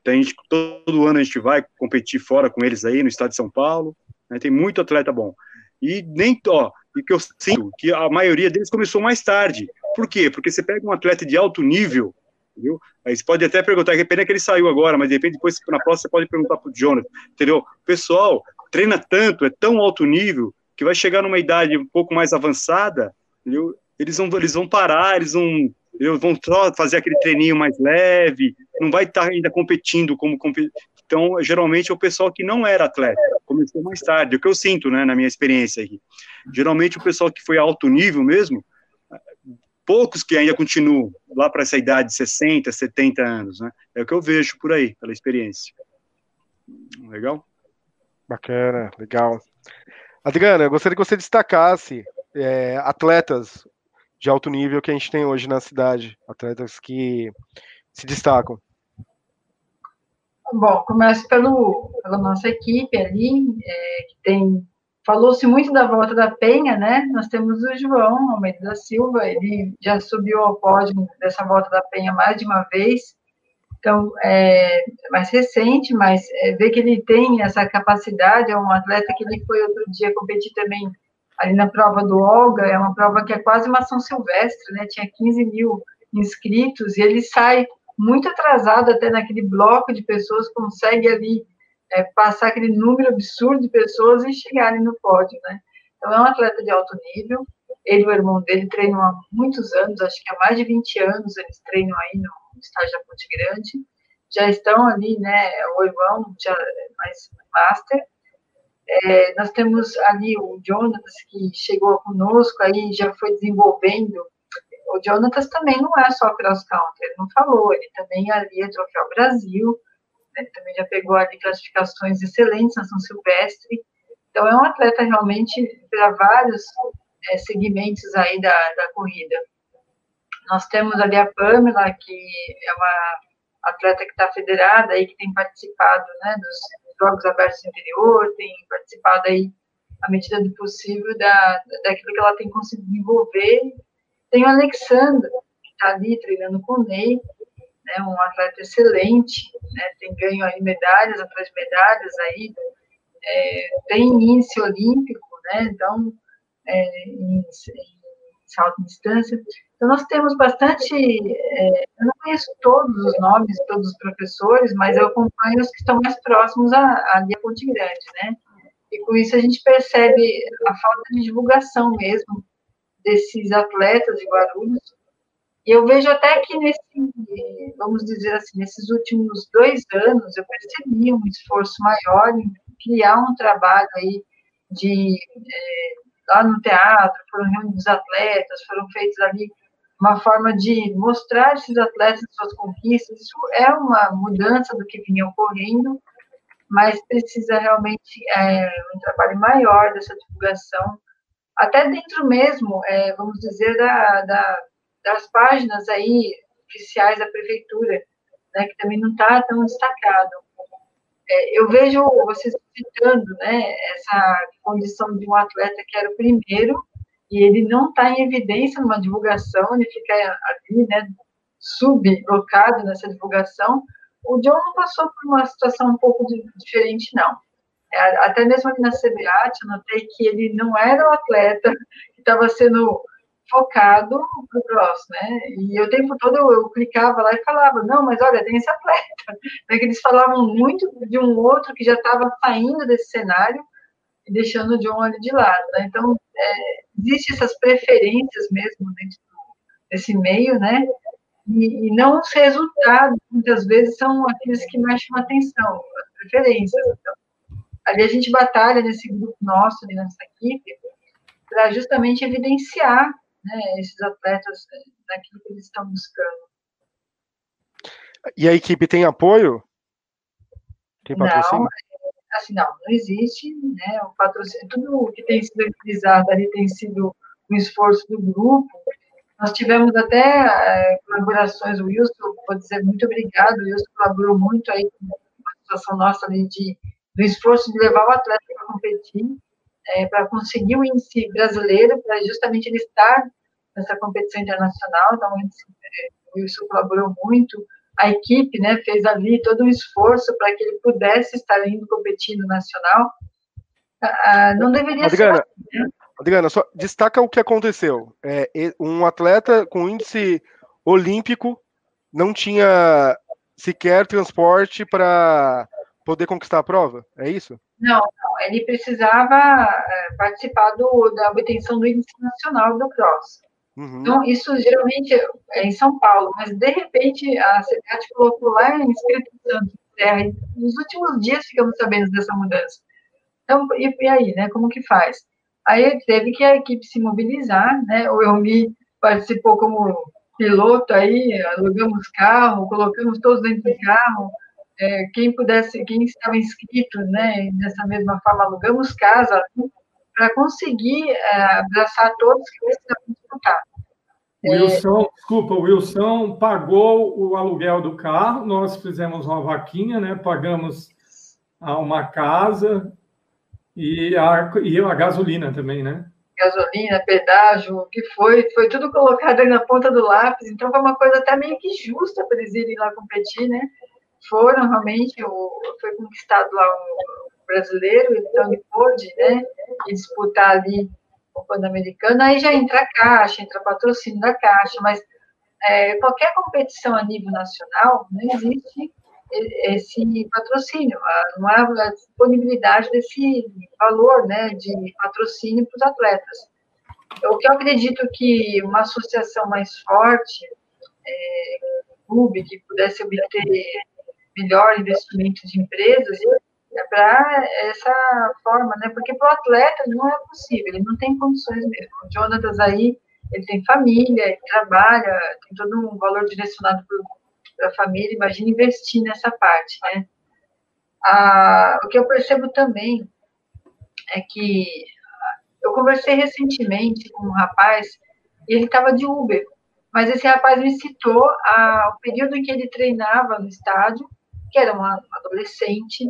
Então, a gente, todo ano a gente vai competir fora com eles aí no estado de São Paulo. Né? Tem muito atleta bom. E nem, ó, e que eu sinto que a maioria deles começou mais tarde. Por quê? Porque você pega um atleta de alto nível, entendeu? Aí você pode até perguntar, que pena que ele saiu agora, mas de repente depois na próxima você pode perguntar para o Jonathan, entendeu? Pessoal, treina tanto, é tão alto nível, que vai chegar numa idade um pouco mais avançada, entendeu? eles vão, eles vão parar, eles vão, eles vão fazer aquele treininho mais leve, não vai estar ainda competindo como então geralmente é o pessoal que não era atleta, começou mais tarde, é o que eu sinto, né, na minha experiência aqui. Geralmente o pessoal que foi alto nível mesmo, poucos que ainda continuam lá para essa idade de 60, 70 anos, né? É o que eu vejo por aí, pela experiência. Legal? Bacana, legal. Adriana, eu gostaria que você destacasse é, atletas de alto nível que a gente tem hoje na cidade, atletas que se destacam. Bom, começo pelo, pela nossa equipe ali, é, que tem. Falou-se muito da volta da Penha, né? Nós temos o João Almeida da Silva, ele já subiu ao pódio dessa volta da Penha mais de uma vez. Então, é mais recente, mas é, ver que ele tem essa capacidade, é um atleta que ele foi outro dia competir também ali na prova do Olga, é uma prova que é quase uma São Silvestre, né? Tinha 15 mil inscritos, e ele sai muito atrasado até naquele bloco de pessoas, consegue ali é, passar aquele número absurdo de pessoas e chegar ali no pódio, né? Então, é um atleta de alto nível, ele e o irmão dele treinam há muitos anos, acho que há mais de 20 anos eles treinam aí no estágio da Ponte Grande, já estão ali, né, o irmão já mais master, é, nós temos ali o Jonas, que chegou conosco, aí já foi desenvolvendo o Jonatas também não é só cross country, ele não falou, ele também ali é troféu Brasil, né, ele também já pegou ali classificações excelentes na São Silvestre, então é um atleta realmente para vários é, segmentos aí da, da corrida. Nós temos ali a Pamela, que é uma atleta que está federada e que tem participado né, dos Jogos Abertos Interior, tem participado aí, à medida do possível, da, daquilo que ela tem conseguido desenvolver. Tem o Alexandre, que está ali treinando com o Ney, né, um atleta excelente, né, tem ganho aí medalhas de medalhas aí, é, tem índice olímpico, né, então, é, em, em salto distância. Então, nós temos bastante, é, eu não conheço todos os nomes, todos os professores, mas eu acompanho os que estão mais próximos à, à Ponte Grande, né? E com isso a gente percebe a falta de divulgação mesmo desses atletas de Guarulhos. E eu vejo até que nesse, vamos dizer assim, nesses últimos dois anos, eu percebi um esforço maior em criar um trabalho aí de é, lá no teatro, foram reunidos atletas, foram feitos ali uma forma de mostrar esses atletas suas conquistas. Isso é uma mudança do que vinha ocorrendo, mas precisa realmente é, um trabalho maior dessa divulgação, até dentro mesmo, é, vamos dizer, da, da, das páginas aí oficiais da prefeitura, né, que também não está tão destacado. É, eu vejo vocês citando né, essa condição de um atleta que era o primeiro e ele não está em evidência numa divulgação, ele fica ali, né, sublocado nessa divulgação. O John não passou por uma situação um pouco diferente, não. É, até mesmo aqui na CBAT, eu notei que ele não era o atleta que estava sendo focado para o cross, né? E o tempo todo eu, eu, clicava lá e falava, não, mas olha, tem esse atleta. É que eles falavam muito de um outro que já estava saindo desse cenário e deixando o John ali de lado, né? Então, é, existem essas preferências mesmo dentro desse meio, né? E, e, não os resultados, muitas vezes, são aqueles que mais chamam atenção, as preferências. Então, ali a gente batalha nesse grupo nosso, nessa equipe, para justamente evidenciar né, esses atletas naquilo que eles estão buscando. E a equipe tem apoio? Tem patrocínio? Não, assim, não, não existe, né, o patrocínio, tudo que tem sido utilizado ali tem sido um esforço do grupo, nós tivemos até é, colaborações, o Wilson, vou dizer muito obrigado, o Wilson colaborou muito aí com a situação nossa ali de, do esforço de levar o atleta para competir, é, para conseguir o índice brasileiro, para justamente ele estar nessa competição internacional, então o Wilson colaborou muito, a equipe né, fez ali todo um esforço para que ele pudesse estar indo competir no nacional. Ah, não deveria Adriana, ser. Assim, né? Adriana, só destaca o que aconteceu. É, um atleta com índice olímpico não tinha sequer transporte para poder conquistar a prova, é isso? Não, não ele precisava é, participar do, da obtenção do índice nacional do cross. Uhum. Então, isso geralmente é em São Paulo, mas de repente a CBAT colocou lá em Espírito Santo, Terra, nos últimos dias ficamos sabendo dessa mudança. Então, e, e, aí, né, como que faz? Aí teve que a equipe se mobilizar, né, o Elmi participou como piloto aí, alugamos carro, colocamos todos dentro do carro, é, quem pudesse, quem estava inscrito, né, dessa mesma forma, alugamos casa, para conseguir é, abraçar todos que precisavam disputar. Wilson, é... desculpa, o Wilson pagou o aluguel do carro, nós fizemos uma vaquinha, né? Pagamos uma casa e a, e a gasolina também, né? Gasolina, pedágio, o que foi, foi tudo colocado aí na ponta do lápis, então foi uma coisa até meio que justa para eles irem lá competir, né? Foram realmente, foi conquistado lá o brasileiro, então ele pôde né, disputar ali o Pan-Americano, aí já entra a Caixa, entra patrocínio da Caixa, mas é, qualquer competição a nível nacional, não existe esse patrocínio, não há a disponibilidade desse valor né, de patrocínio para os atletas. O que eu acredito que uma associação mais forte, é, clube, que pudesse obter melhor investimento de empresas, é para essa forma, né? Porque para o atleta não é possível, ele não tem condições mesmo. O Jonatas aí, ele tem família, ele trabalha, tem todo um valor direcionado para a família, imagina investir nessa parte, né? Ah, o que eu percebo também é que eu conversei recentemente com um rapaz e ele estava de Uber, mas esse rapaz me citou o período em que ele treinava no estádio, que era um adolescente,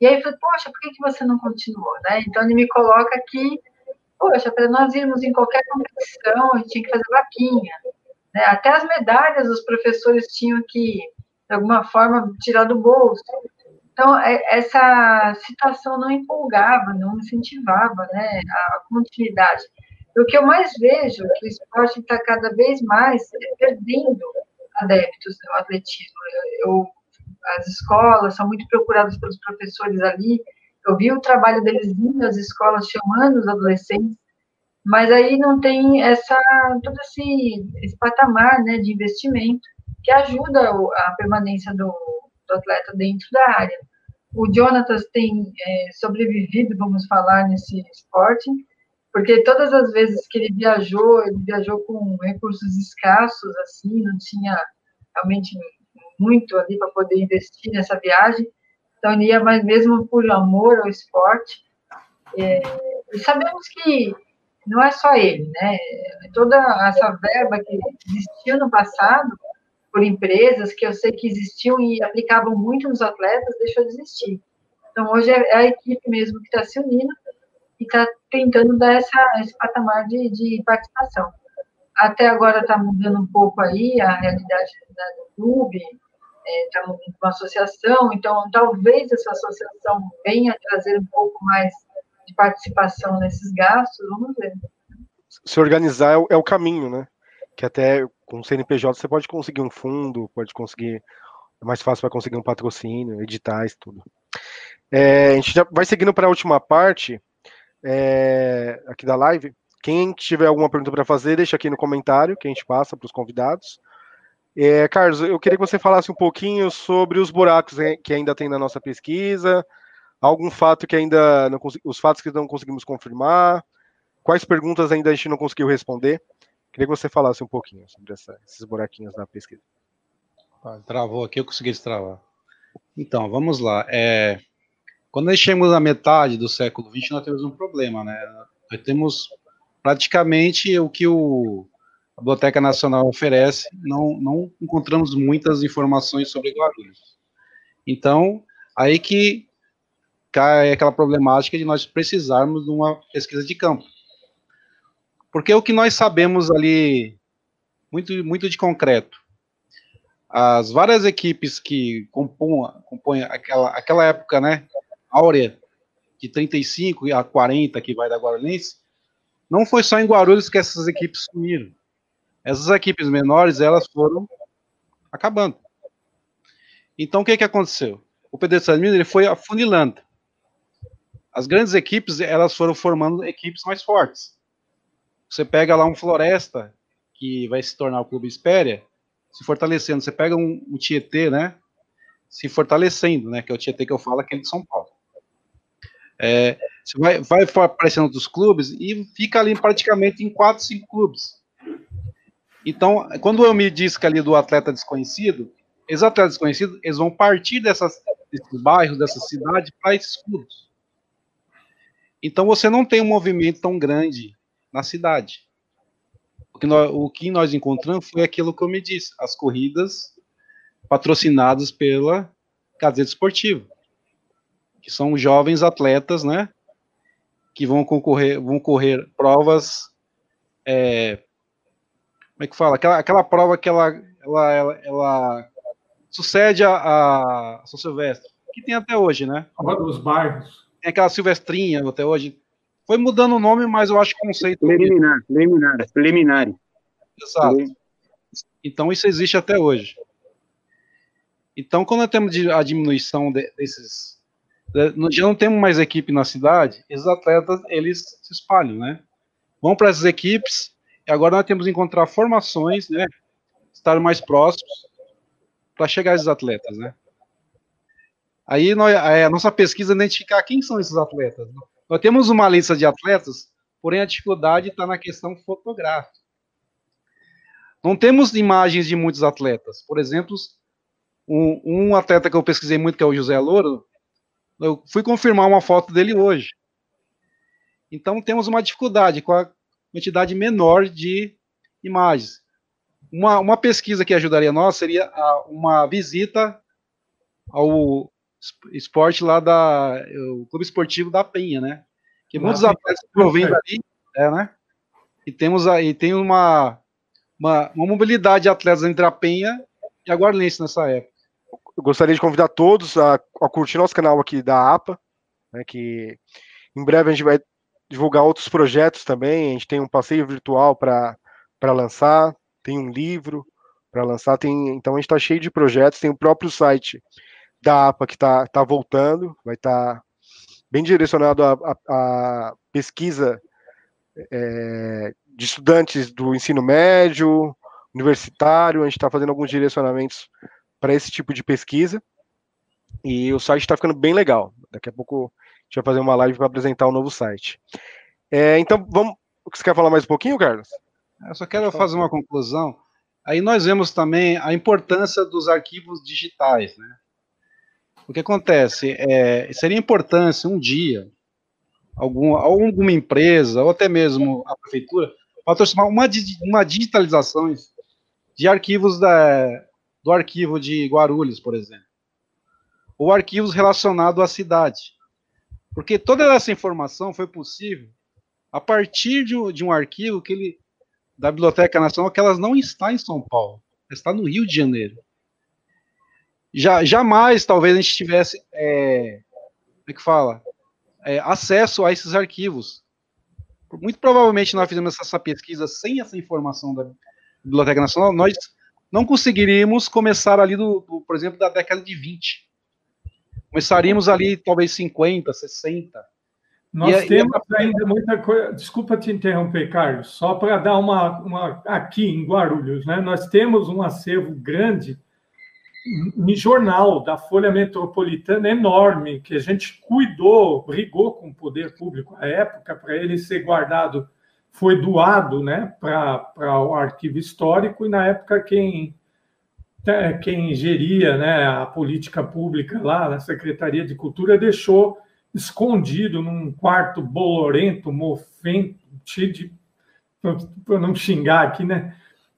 e aí eu falei, poxa, por que, que você não continuou, né? Então ele me coloca aqui poxa, para nós irmos em qualquer competição, a gente tinha que fazer vaquinha. Né? Até as medalhas os professores tinham que, de alguma forma, tirar do bolso. Então, é, essa situação não empolgava, não incentivava né, a continuidade. O que eu mais vejo é que o esporte está cada vez mais perdendo adeptos no atletismo. Eu, as escolas são muito procuradas pelos professores ali, eu vi o trabalho deles indo às escolas, chamando os adolescentes, mas aí não tem essa todo esse, esse patamar né, de investimento que ajuda a permanência do, do atleta dentro da área. O Jonatas tem é, sobrevivido, vamos falar, nesse esporte, porque todas as vezes que ele viajou, ele viajou com recursos escassos, assim, não tinha realmente muito ali para poder investir nessa viagem, então, ia mais mesmo por amor ao esporte. É, e sabemos que não é só ele, né? Toda essa verba que existiu no passado por empresas que eu sei que existiam e aplicavam muito nos atletas, deixou de existir. Então, hoje é a equipe mesmo que está se unindo e está tentando dar essa, esse patamar de, de participação. Até agora está mudando um pouco aí a realidade do clube, estamos é, uma associação, então talvez essa associação venha trazer um pouco mais de participação nesses gastos, vamos ver. Se organizar é o, é caminho, né? Que até com o CNPJ você pode conseguir um fundo, pode conseguir, é mais fácil para conseguir um patrocínio, editais, tudo. É, a gente já vai seguindo para a última parte é, aqui da live. Quem tiver alguma pergunta para fazer, deixa aqui no comentário que a gente passa para os convidados. É, Carlos, eu queria que você falasse um pouquinho sobre os buracos que ainda tem na nossa pesquisa, algum fato que ainda não os fatos que não conseguimos confirmar, quais perguntas ainda a gente não conseguiu responder. Queria que você falasse um pouquinho sobre essa, esses buraquinhos na pesquisa. Travou aqui, eu consegui destravar. Então, vamos lá. É, quando nós chegamos à metade do século XX, nós temos um problema, né? Nós temos praticamente o que o a Biblioteca Nacional oferece, não, não encontramos muitas informações sobre Guarulhos. Então, aí que cai aquela problemática de nós precisarmos de uma pesquisa de campo. Porque o que nós sabemos ali, muito, muito de concreto, as várias equipes que compõem, compõem aquela, aquela época, né, áurea, de 35 a 40 que vai da Guarulhense, não foi só em Guarulhos que essas equipes sumiram essas equipes menores elas foram acabando. Então o que que aconteceu? O pedestre ele foi afunilando. As grandes equipes elas foram formando equipes mais fortes. Você pega lá um Floresta que vai se tornar o Clube Espéria, se fortalecendo. Você pega um, um Tietê, né? Se fortalecendo, né? Que é o Tietê que eu falo, aquele de São Paulo. É, você vai, vai aparecendo outros clubes e fica ali praticamente em quatro, cinco clubes. Então, quando eu me disse que ali do atleta desconhecido, esses atletas desconhecidos, eles vão partir dessas, desses bairros, dessas cidades, para esses clubes. Então, você não tem um movimento tão grande na cidade. O que, nós, o que nós encontramos foi aquilo que eu me disse, as corridas patrocinadas pela Gazeta Esportiva, que são jovens atletas, né, que vão concorrer, vão correr provas é, como é que fala? Aquela, aquela prova que ela, ela, ela, ela sucede a, a São Silvestre, que tem até hoje, né? Prova dos bairros. Tem aquela Silvestrinha até hoje. Foi mudando o nome, mas eu acho que o conceito. Preliminar, preliminar, preliminar. Exato. Então isso existe até hoje. Então, quando nós temos a diminuição desses. Já não temos mais equipe na cidade, esses atletas eles se espalham, né? Vão para essas equipes, e agora nós temos que encontrar formações, né? Estar mais próximos para chegar esses atletas, né? Aí nós, a nossa pesquisa é identificar quem são esses atletas. Né? Nós temos uma lista de atletas, porém a dificuldade está na questão fotográfica. não temos imagens de muitos atletas. Por exemplo, um, um atleta que eu pesquisei muito, que é o José Louro, eu fui confirmar uma foto dele hoje. Então temos uma dificuldade com a quantidade menor de imagens. Uma, uma pesquisa que ajudaria nós seria a, uma visita ao esporte lá da o clube esportivo da Penha, né? Que muitos atletas provêm dali, é, né? E temos aí tem uma, uma, uma mobilidade de atletas entre a Penha e a Guarlense nessa época. Eu gostaria de convidar todos a, a curtir nosso canal aqui da APA, né, que em breve a gente vai divulgar outros projetos também. A gente tem um passeio virtual para lançar, tem um livro para lançar, tem, então a gente está cheio de projetos, tem o próprio site da APA que está tá voltando, vai estar tá bem direcionado à pesquisa é, de estudantes do ensino médio, universitário, a gente está fazendo alguns direcionamentos para esse tipo de pesquisa, e o site está ficando bem legal. Daqui a pouco gente vai fazer uma live para apresentar o novo site. É, então, vamos. Você quer falar mais um pouquinho, Carlos? Eu só quero fazer uma conclusão. Aí nós vemos também a importância dos arquivos digitais, né? O que acontece? É, seria importante um dia algum, alguma empresa, ou até mesmo a prefeitura, patrocinar uma, uma digitalização de arquivos da, do arquivo de Guarulhos, por exemplo. Ou arquivos relacionados à cidade. Porque toda essa informação foi possível a partir de um, de um arquivo que ele, da Biblioteca Nacional, que ela não está em São Paulo, está no Rio de Janeiro já, jamais talvez a gente tivesse, é, como é que fala, é, acesso a esses arquivos. Muito provavelmente nós fizemos essa pesquisa sem essa informação da Biblioteca Nacional, nós não conseguiríamos começar ali, do, do por exemplo, da década de 20. Começaríamos ali, talvez 50, 60. Nós e, temos e... ainda muita coisa. Desculpa te interromper, Carlos, só para dar uma, uma. Aqui em Guarulhos, né? Nós temos um acervo grande um jornal da Folha Metropolitana enorme, que a gente cuidou, brigou com o poder público à época para ele ser guardado, foi doado né, para o arquivo histórico, e na época quem, é, quem geria né, a política pública lá na Secretaria de Cultura deixou escondido num quarto bolorento, mofento, cheio de. para não xingar aqui, né?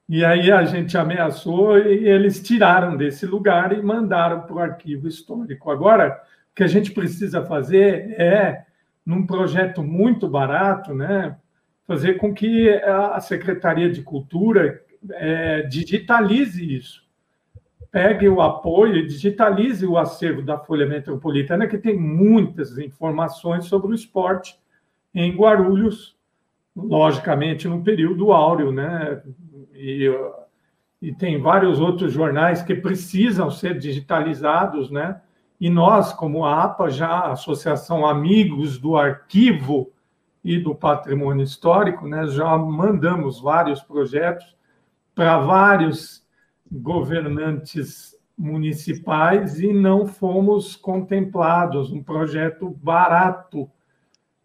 E aí a gente ameaçou e eles tiraram desse lugar e mandaram para o arquivo histórico. Agora, o que a gente precisa fazer é, num projeto muito barato, né, fazer com que a Secretaria de Cultura é, digitalize isso. Pegue o apoio e digitalize o acervo da Folha Metropolitana, que tem muitas informações sobre o esporte em Guarulhos, logicamente no período áureo, né? e, e tem vários outros jornais que precisam ser digitalizados, né? E nós, como a APA, já a Associação Amigos do Arquivo e do Patrimônio Histórico, né, já mandamos vários projetos para vários governantes municipais e não fomos contemplados um projeto barato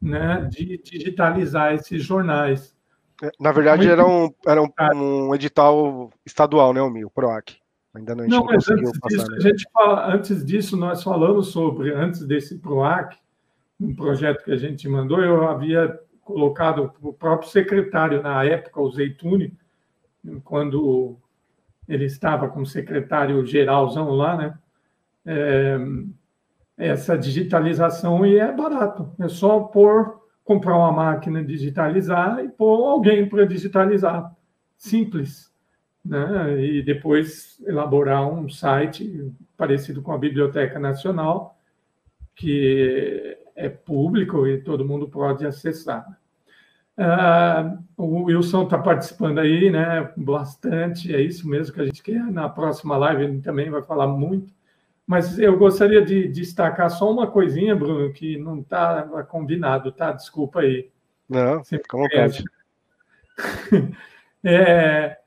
né, de digitalizar esses jornais. É, na verdade, era um, era um, um edital estadual, né, o MIL, PROAC. Ainda não, não, mas antes disso, a gente fala, antes disso, nós falamos sobre, antes desse PROAC, um projeto que a gente mandou, eu havia colocado o próprio secretário na época, o Zeitune, quando ele estava como secretário geralzão lá, né? É, essa digitalização e é barato, é só pôr comprar uma máquina, digitalizar e pôr alguém para digitalizar. Simples. Né? E depois elaborar um site parecido com a Biblioteca Nacional, que é público e todo mundo pode acessar. Uh, o Wilson está participando aí, né? Bastante, é isso mesmo que a gente quer. Na próxima live ele também vai falar muito. Mas eu gostaria de destacar só uma coisinha, Bruno, que não está combinado, tá? Desculpa aí. Não, fica à vontade. É,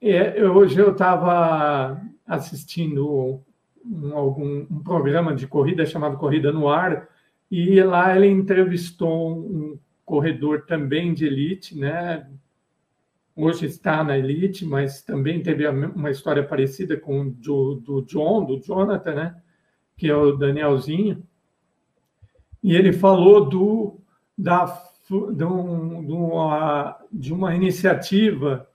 é, hoje eu estava assistindo um, algum, um programa de corrida chamado Corrida no Ar, e lá ele entrevistou um corredor também de elite, né? hoje está na elite, mas também teve uma história parecida com do, do John, do Jonathan, né? que é o Danielzinho, e ele falou do, da, de, um, de, uma, de uma iniciativa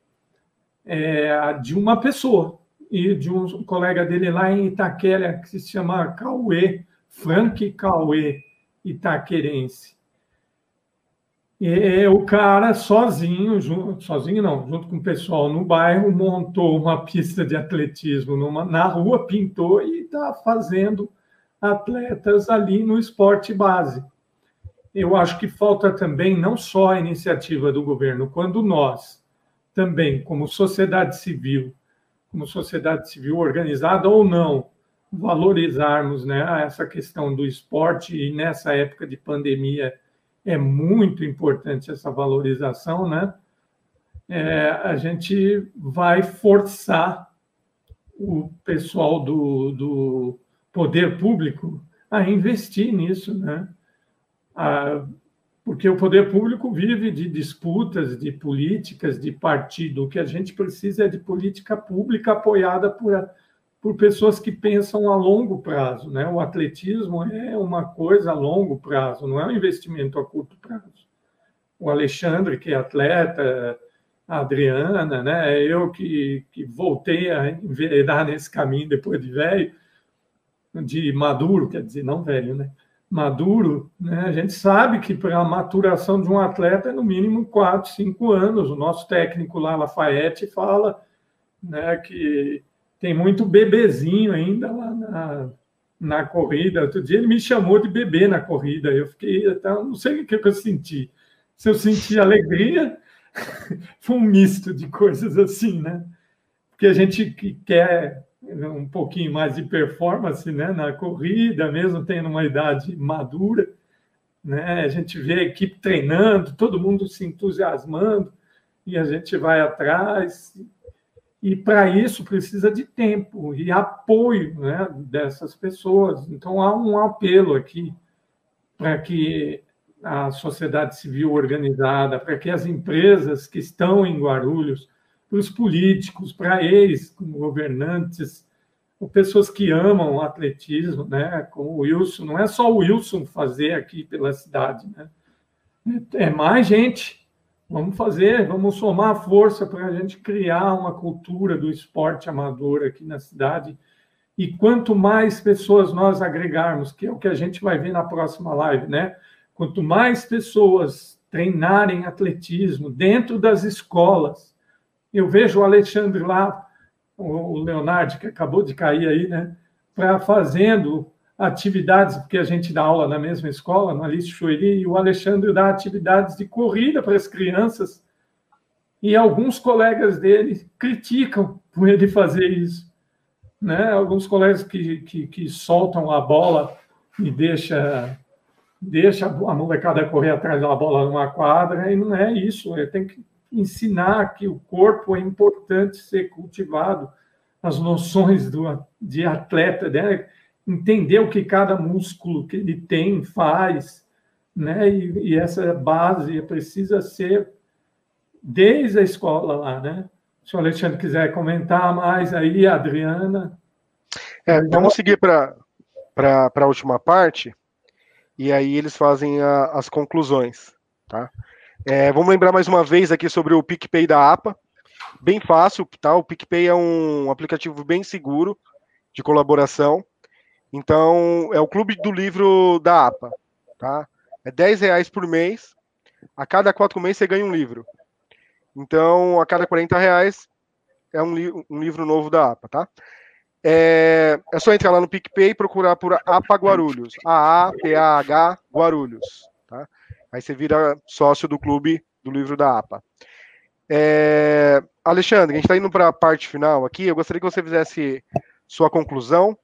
é, de uma pessoa e de um colega dele lá em Itaquera, que se chama Cauê, Frank Cauê Itaquerense. E o cara sozinho, junto, sozinho não, junto com o pessoal no bairro, montou uma pista de atletismo numa, na rua, pintou e está fazendo atletas ali no esporte base. Eu acho que falta também não só a iniciativa do governo, quando nós também, como sociedade civil, como sociedade civil organizada ou não, valorizarmos né, essa questão do esporte e nessa época de pandemia é muito importante essa valorização, né? É, a gente vai forçar o pessoal do, do poder público a investir nisso, né? A, porque o poder público vive de disputas, de políticas, de partido. O que a gente precisa é de política pública apoiada por, por pessoas que pensam a longo prazo. Né? O atletismo é uma coisa a longo prazo, não é um investimento a curto prazo. O Alexandre, que é atleta, a Adriana, né? eu que, que voltei a enveredar nesse caminho depois de velho, de maduro, quer dizer, não velho, né? maduro, né? a gente sabe que para a maturação de um atleta é no mínimo 4, 5 anos. O nosso técnico lá, Lafayette, fala né, que tem muito bebezinho ainda lá na, na corrida. Outro dia ele me chamou de bebê na corrida. Eu fiquei até, não sei o que eu senti. Se eu senti alegria, foi um misto de coisas assim, né? Porque a gente que quer um pouquinho mais de performance né, na corrida, mesmo tendo uma idade madura. Né? A gente vê a equipe treinando, todo mundo se entusiasmando e a gente vai atrás. E para isso precisa de tempo e apoio né, dessas pessoas. Então há um apelo aqui para que a sociedade civil organizada, para que as empresas que estão em Guarulhos para os políticos, para eles, como governantes, ou pessoas que amam o atletismo, né? Como o Wilson, não é só o Wilson fazer aqui pela cidade, né? É mais gente. Vamos fazer, vamos somar força para a gente criar uma cultura do esporte amador aqui na cidade. E quanto mais pessoas nós agregarmos, que é o que a gente vai ver na próxima live, né? Quanto mais pessoas treinarem atletismo dentro das escolas, eu vejo o Alexandre lá, o Leonardo, que acabou de cair aí, né? Para fazendo atividades, porque a gente dá aula na mesma escola, no Alice Chueri, e o Alexandre dá atividades de corrida para as crianças. E alguns colegas dele criticam por ele fazer isso. Né? Alguns colegas que, que, que soltam a bola e deixa deixa a molecada correr atrás da bola numa quadra, e não é isso. Ele tem que ensinar que o corpo é importante ser cultivado, as noções do, de atleta, né? Entender o que cada músculo que ele tem faz, né? E, e, essa base precisa ser desde a escola lá, né? Se o Alexandre quiser comentar mais aí, Adriana. É, vamos seguir para a última parte, e aí eles fazem a, as conclusões, tá? É, vamos lembrar mais uma vez aqui sobre o PicPay da APA. Bem fácil, tá? O PicPay é um aplicativo bem seguro de colaboração. Então, é o clube do livro da APA, tá? É 10 reais por mês. A cada quatro meses você ganha um livro. Então, a cada 40 reais é um, li um livro novo da APA, tá? É, é, só entrar lá no PicPay e procurar por APA Guarulhos. A-A-P-A-H Guarulhos, tá? Aí você vira sócio do clube do livro da APA. É, Alexandre, a gente está indo para a parte final aqui. Eu gostaria que você fizesse sua conclusão.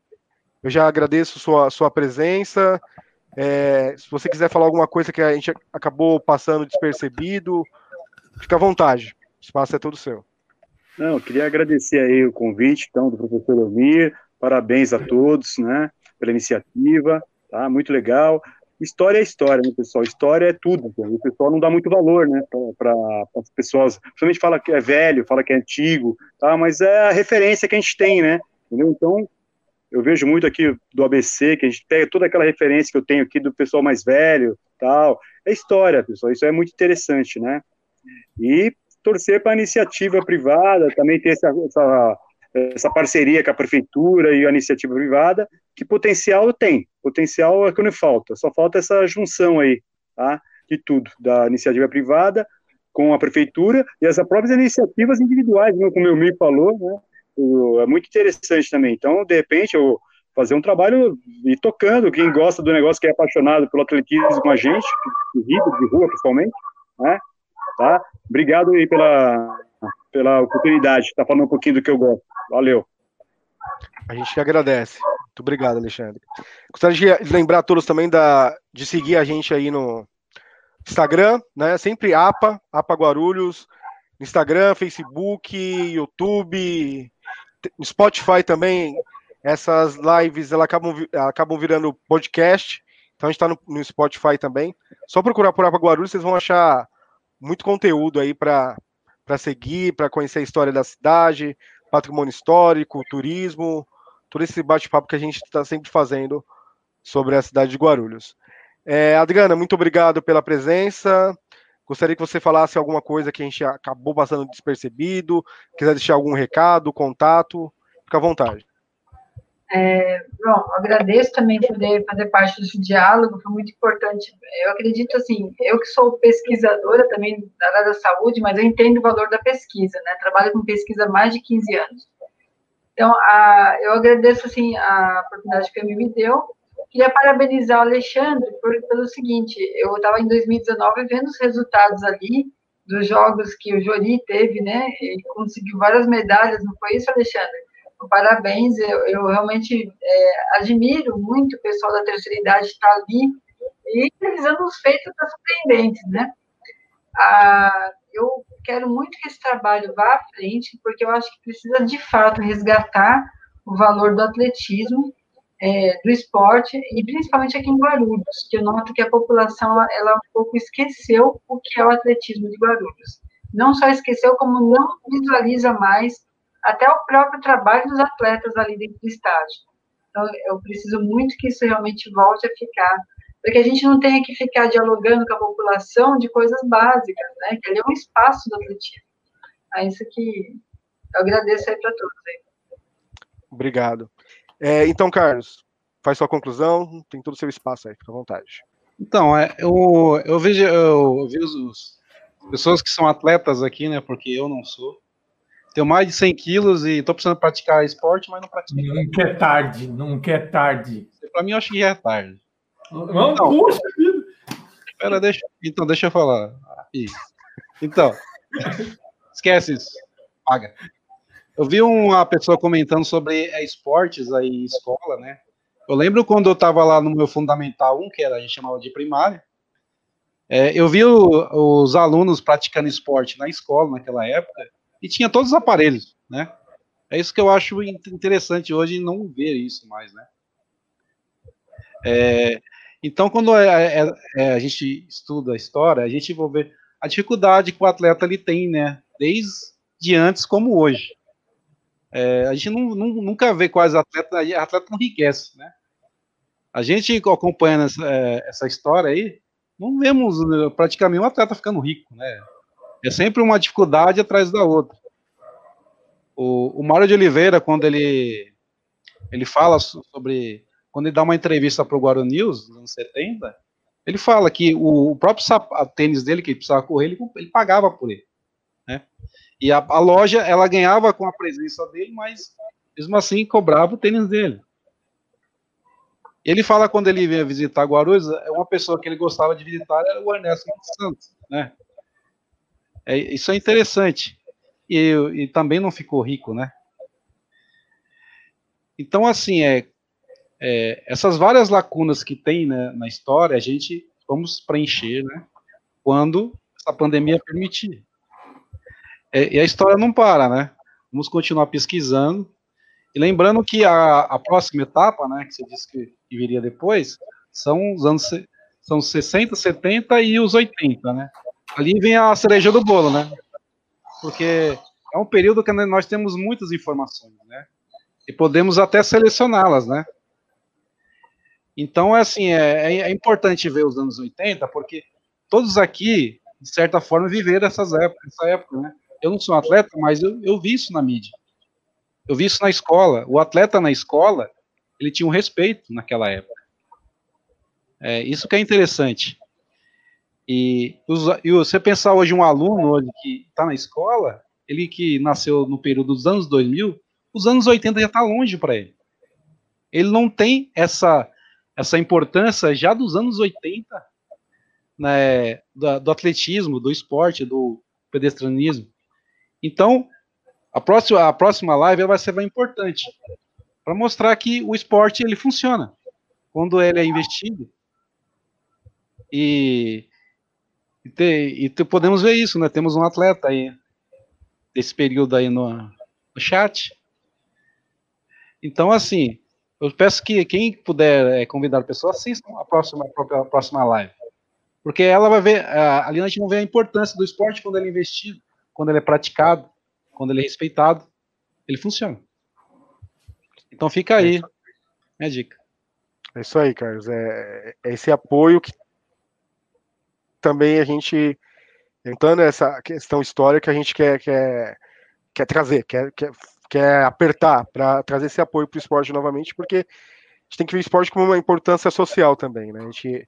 Eu já agradeço sua, sua presença. É, se você quiser falar alguma coisa que a gente acabou passando despercebido, fica à vontade. O espaço é todo seu. Não, eu queria agradecer aí o convite, então, do professor Elmir. Parabéns a todos, né, pela iniciativa, tá? Muito legal. história é história, né, pessoal? História é tudo. O pessoal não dá muito valor, né, para as pessoas. Principalmente fala que é velho, fala que é antigo, tá? Mas é a referência que a gente tem, né? Entendeu? Então, eu vejo muito aqui do ABC, que a gente pega toda aquela referência que eu tenho aqui do pessoal mais velho, tal. É história, pessoal. Isso é muito interessante, né? E torcer para a iniciativa privada, também ter essa, essa, essa, parceria com a prefeitura e a iniciativa privada, que potencial tem, potencial é que não falta, só falta essa junção aí, tá, de tudo, da iniciativa privada com a prefeitura e as próprias iniciativas individuais, né, como o Mir falou, né, é muito interessante também, então, de repente, eu fazer um trabalho e tocando, quem gosta do negócio, que é apaixonado pelo atletismo com a gente, de rua principalmente, né, tá? Obrigado aí pela, pela oportunidade de estar falando um pouquinho do que eu gosto. Valeu. A gente que agradece. Muito obrigado, Alexandre. Gostaria de lembrar a todos também da, de seguir a gente aí no Instagram, né? Sempre APA, APA Guarulhos, Instagram, Facebook, YouTube, Spotify também. Essas lives elas acabam, acabam virando podcast. Então a gente está no, no Spotify também. Só procurar por APA Guarulhos, vocês vão achar muito conteúdo aí para seguir, para conhecer a história da cidade, patrimônio histórico, turismo, todo esse bate-papo que a gente está sempre fazendo sobre a cidade de Guarulhos. É, Adriana, muito obrigado pela presença. Gostaria que você falasse alguma coisa que a gente acabou passando despercebido, quiser deixar algum recado, contato, fica à vontade. É, bom, agradeço também poder fazer parte desse diálogo, foi muito importante. Eu acredito assim, eu que sou pesquisadora também da área da saúde, mas eu entendo o valor da pesquisa, né? Trabalho com pesquisa há mais de 15 anos. Então, a, eu agradeço assim a oportunidade que a me deu. Queria parabenizar o Alexandre por, pelo seguinte, eu estava em 2019 vendo os resultados ali dos jogos que o Jori teve, né? E conseguiu várias medalhas, não foi isso, Alexandre? parabéns, eu, eu realmente é, admiro muito o pessoal da terceira idade estar ali e realizando os feitos surpreendentes, né? Ah, eu quero muito que esse trabalho vá à frente, porque eu acho que precisa, de fato, resgatar o valor do atletismo, é, do esporte, e principalmente aqui em Guarulhos, que eu noto que a população, ela um pouco esqueceu o que é o atletismo de Guarulhos. Não só esqueceu, como não visualiza mais até o próprio trabalho dos atletas ali dentro do estádio. Então, eu preciso muito que isso realmente volte a ficar, para que a gente não tenha que ficar dialogando com a população de coisas básicas, né? Que ali é um espaço do atletismo. É isso que eu agradeço aí para todos. Aí. Obrigado. É, então, Carlos, faz sua conclusão, tem todo o seu espaço aí, fica à vontade. Então, é, eu, eu vejo, eu vejo os, pessoas que são atletas aqui, né? Porque eu não sou. Tenho mais de 100 quilos e tô precisando praticar esporte, mas não pratico. Nunca é tarde, nunca é tarde. Para mim, eu acho que já é tarde. Não, então, puxa vida. Pera, deixa, então, deixa eu falar. Isso. Então, esquece isso. Paga. Eu vi uma pessoa comentando sobre é, esportes aí escola, né? Eu lembro quando eu estava lá no meu Fundamental 1, que era, a gente chamava de primária, é, eu vi o, os alunos praticando esporte na escola naquela época, e tinha todos os aparelhos, né? É isso que eu acho interessante hoje não ver isso mais, né? É, então, quando é, é, é, a gente estuda a história, a gente vai ver a dificuldade que o atleta ele tem, né? Desde antes como hoje. É, a gente não, não, nunca vê quase atleta, atleta não enriquece, né? A gente acompanhando essa, é, essa história aí, não vemos né, praticamente um atleta ficando rico, né? É sempre uma dificuldade atrás da outra. O, o Mário de Oliveira, quando ele, ele fala sobre. Quando ele dá uma entrevista para o Guarani News, nos anos 70, ele fala que o, o próprio tênis dele, que ele precisava correr, ele, ele pagava por ele. Né? E a, a, loja, ela ganhava com a presença dele, mas mesmo assim cobrava o tênis dele. Ele fala quando ele vinha visitar Guarulhos, é uma pessoa que ele gostava de visitar era o Ernesto Santos, né? É, isso é interessante. E, e também não ficou rico, né? Então, assim, é, é, essas várias lacunas que tem né, na história, a gente vamos preencher, né? Quando a pandemia permitir. É, e a história não para, né? Vamos continuar pesquisando. E lembrando que a, a próxima etapa, né, que você disse que, viria depois, são os anos são 60, 70 e os 80, né? Ali vem a cereja do bolo, né? Porque é um período que nós temos muitas informações, né? E podemos até selecioná-las, né? Então, é assim, é, é, é importante ver os anos 80, porque todos aqui, de certa forma, viveram essas épocas, essa época, né? Eu não sou um atleta, mas eu, eu vi isso na mídia. Eu vi isso na escola. O atleta na escola, ele tinha um respeito naquela época. É, isso que é interessante. E, e você pensar hoje um aluno hoje que está na escola, ele que nasceu no período dos anos 2000, os anos 80 já está longe para ele. Ele não tem essa, essa importância já dos anos 80 né, do, do atletismo, do esporte, do pedestrianismo. Então, a próxima, a próxima live vai ser importante para mostrar que o esporte ele funciona quando ele é investido. E, e, e podemos ver isso, né? Temos um atleta aí desse período aí no, no chat. Então, assim, eu peço que quem puder é, convidar pessoas assistam a próxima, a próxima live. Porque ela vai ver, ali a gente não vê a importância do esporte quando ele é investido, quando ele é praticado, quando ele é respeitado, ele funciona. Então fica aí minha dica. É isso aí, Carlos. É, é esse apoio que também a gente, entrando nessa questão histórica, que a gente quer, quer, quer trazer, quer, quer, quer apertar para trazer esse apoio para o esporte novamente, porque a gente tem que ver o esporte como uma importância social também, né? A gente,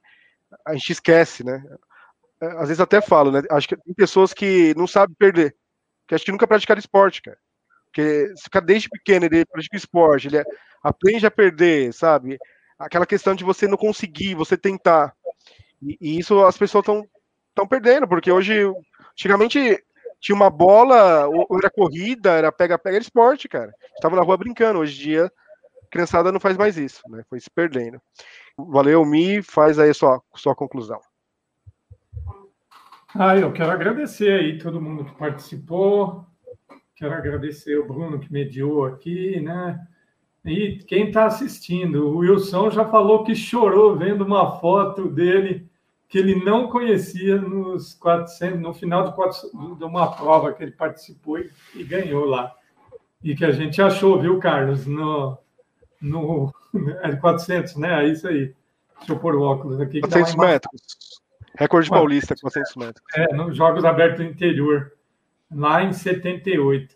a gente esquece, né? Às vezes até falo, né? Acho que tem pessoas que não sabem perder que acho que nunca praticaram esporte, cara. Porque se ficar desde pequeno ele pratica esporte, ele aprende a perder, sabe? Aquela questão de você não conseguir, você tentar. E, e isso as pessoas estão perdendo, porque hoje, antigamente, tinha uma bola, ou era corrida, era pega-pega, era esporte, cara. Estava na rua brincando. Hoje em dia, criançada não faz mais isso, né? Foi se perdendo. Valeu, Mi, faz aí a sua, sua conclusão. Ah, eu quero agradecer aí todo mundo que participou, quero agradecer o Bruno que mediou aqui, né? E quem está assistindo, o Wilson já falou que chorou vendo uma foto dele que ele não conhecia nos 400, no final de, 400, de uma prova que ele participou e, e, ganhou lá. E que a gente achou, viu, Carlos, no, no é 400, né? É isso aí. Deixa eu pôr o óculos aqui. 400 tá metros. Recorde paulista, 400 metros. É, nos Jogos Abertos do Interior, lá em 78.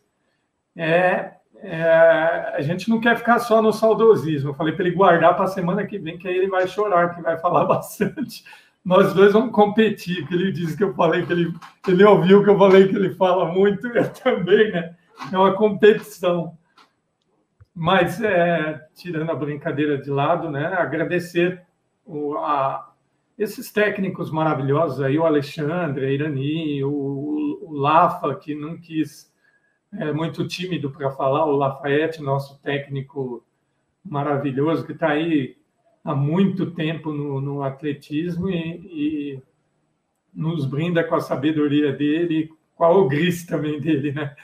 É, é, a gente não quer ficar só no saudosismo. Eu falei para ele guardar para a semana que vem, que aí ele vai chorar, que vai falar bastante. Nós dois vamos competir, porque ele disse que eu falei que ele, ele ouviu que eu falei que ele fala muito, eu também, né? É uma competição. Mas, é, tirando a brincadeira de lado, né? Agradecer o, a, esses técnicos maravilhosos aí, o Alexandre, a Irani, o, o Lafa, que não quis, é muito tímido para falar, o Lafayette, nosso técnico maravilhoso, que está aí há muito tempo no, no atletismo e, e, nos brinda com a sabedoria dele, com a ogrice também dele, né?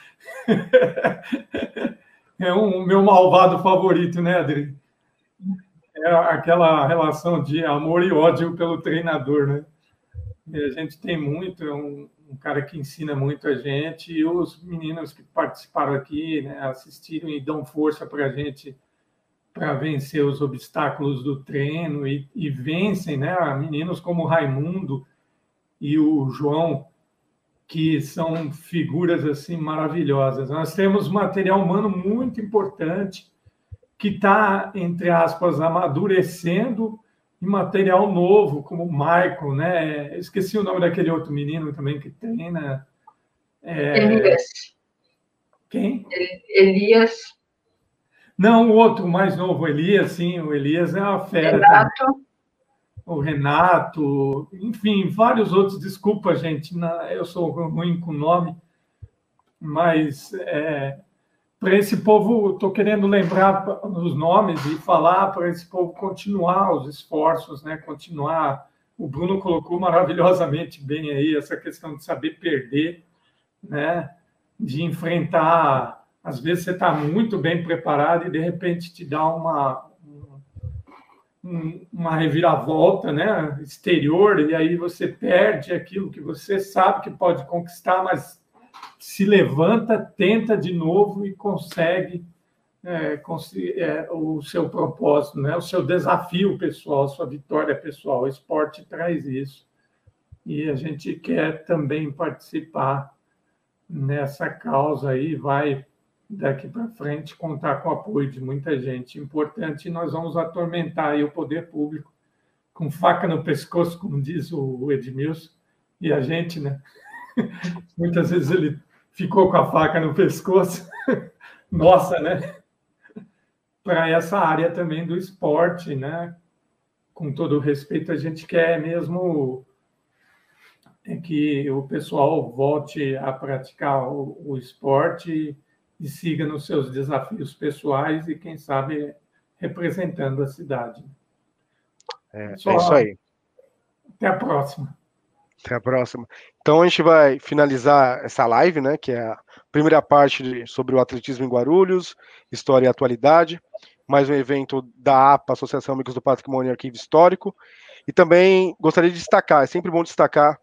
é o um, meu malvado favorito, né, Adri? É aquela relação de amor e ódio pelo treinador, né? E a gente tem muito, é um, um, cara que ensina muito a gente, e os meninos que participaram aqui, né, assistiram e dão força para a gente para vencer os obstáculos do treino e, e, vencem, né? Meninos como o Raimundo e o João, que são figuras assim maravilhosas. Nós temos material humano muito importante que está, entre aspas, amadurecendo em material novo, como o Michael, né? Esqueci o nome daquele outro menino também que treina. É... Elias. Quem? Elias. Não, o outro mais novo, Elias, sim, o Elias é uma fera. Renato. Também. O Renato, enfim, vários outros. Desculpa, gente, eu sou ruim com nome, mas é, para esse povo, estou querendo lembrar os nomes e falar para esse povo continuar os esforços, né? Continuar. O Bruno colocou maravilhosamente bem aí essa questão de saber perder, né? De enfrentar. Às vezes você está muito bem preparado e de repente te dá uma um, uma reviravolta né, exterior, e aí você perde aquilo que você sabe que pode conquistar, mas se levanta, tenta de novo e consegue é, é, o seu propósito, né? o seu desafio pessoal, a sua vitória pessoal. O esporte traz isso. E a gente quer também participar nessa causa aí, vai daqui para frente contar com o apoio de muita gente importante e nós vamos atormentar o poder público com faca no pescoço, como diz o Edmilson, e a gente, né? Muitas vezes ele ficou com a faca no pescoço, nossa, né? Para essa área também do esporte, né? Com todo o respeito, a gente quer mesmo é que o pessoal volte a praticar o, o esporte e siga nos seus desafios pessoais e, quem sabe, representando a cidade. É, Só, é isso aí. Até a próxima. Até a próxima. Então a gente vai finalizar essa live, né, que é a primeira parte de, sobre o atletismo em Guarulhos, história e atualidade, mais um evento da APA, Associação Amigos do Patrimônio e Arquivo Histórico, e também gostaria de destacar, é sempre bom destacar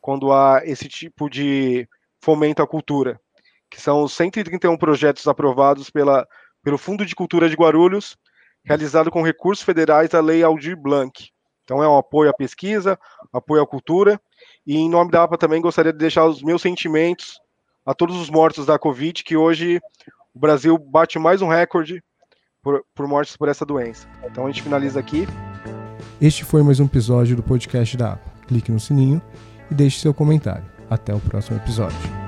quando há esse tipo de fomento à cultura, que são os 131 projetos aprovados pela, pelo Fundo de Cultura de Guarulhos, realizado com recursos federais da Lei Aldir Blanc. Então é um apoio à pesquisa, apoio à cultura, e em nome da APA também gostaria de deixar os meus sentimentos a todos os mortos da Covid, que hoje o Brasil bate mais um recorde por, por mortes por essa doença. Então a gente finaliza aqui. Este foi mais um episódio do podcast da APA. Clique no sininho e deixe seu comentário. Até o próximo episódio.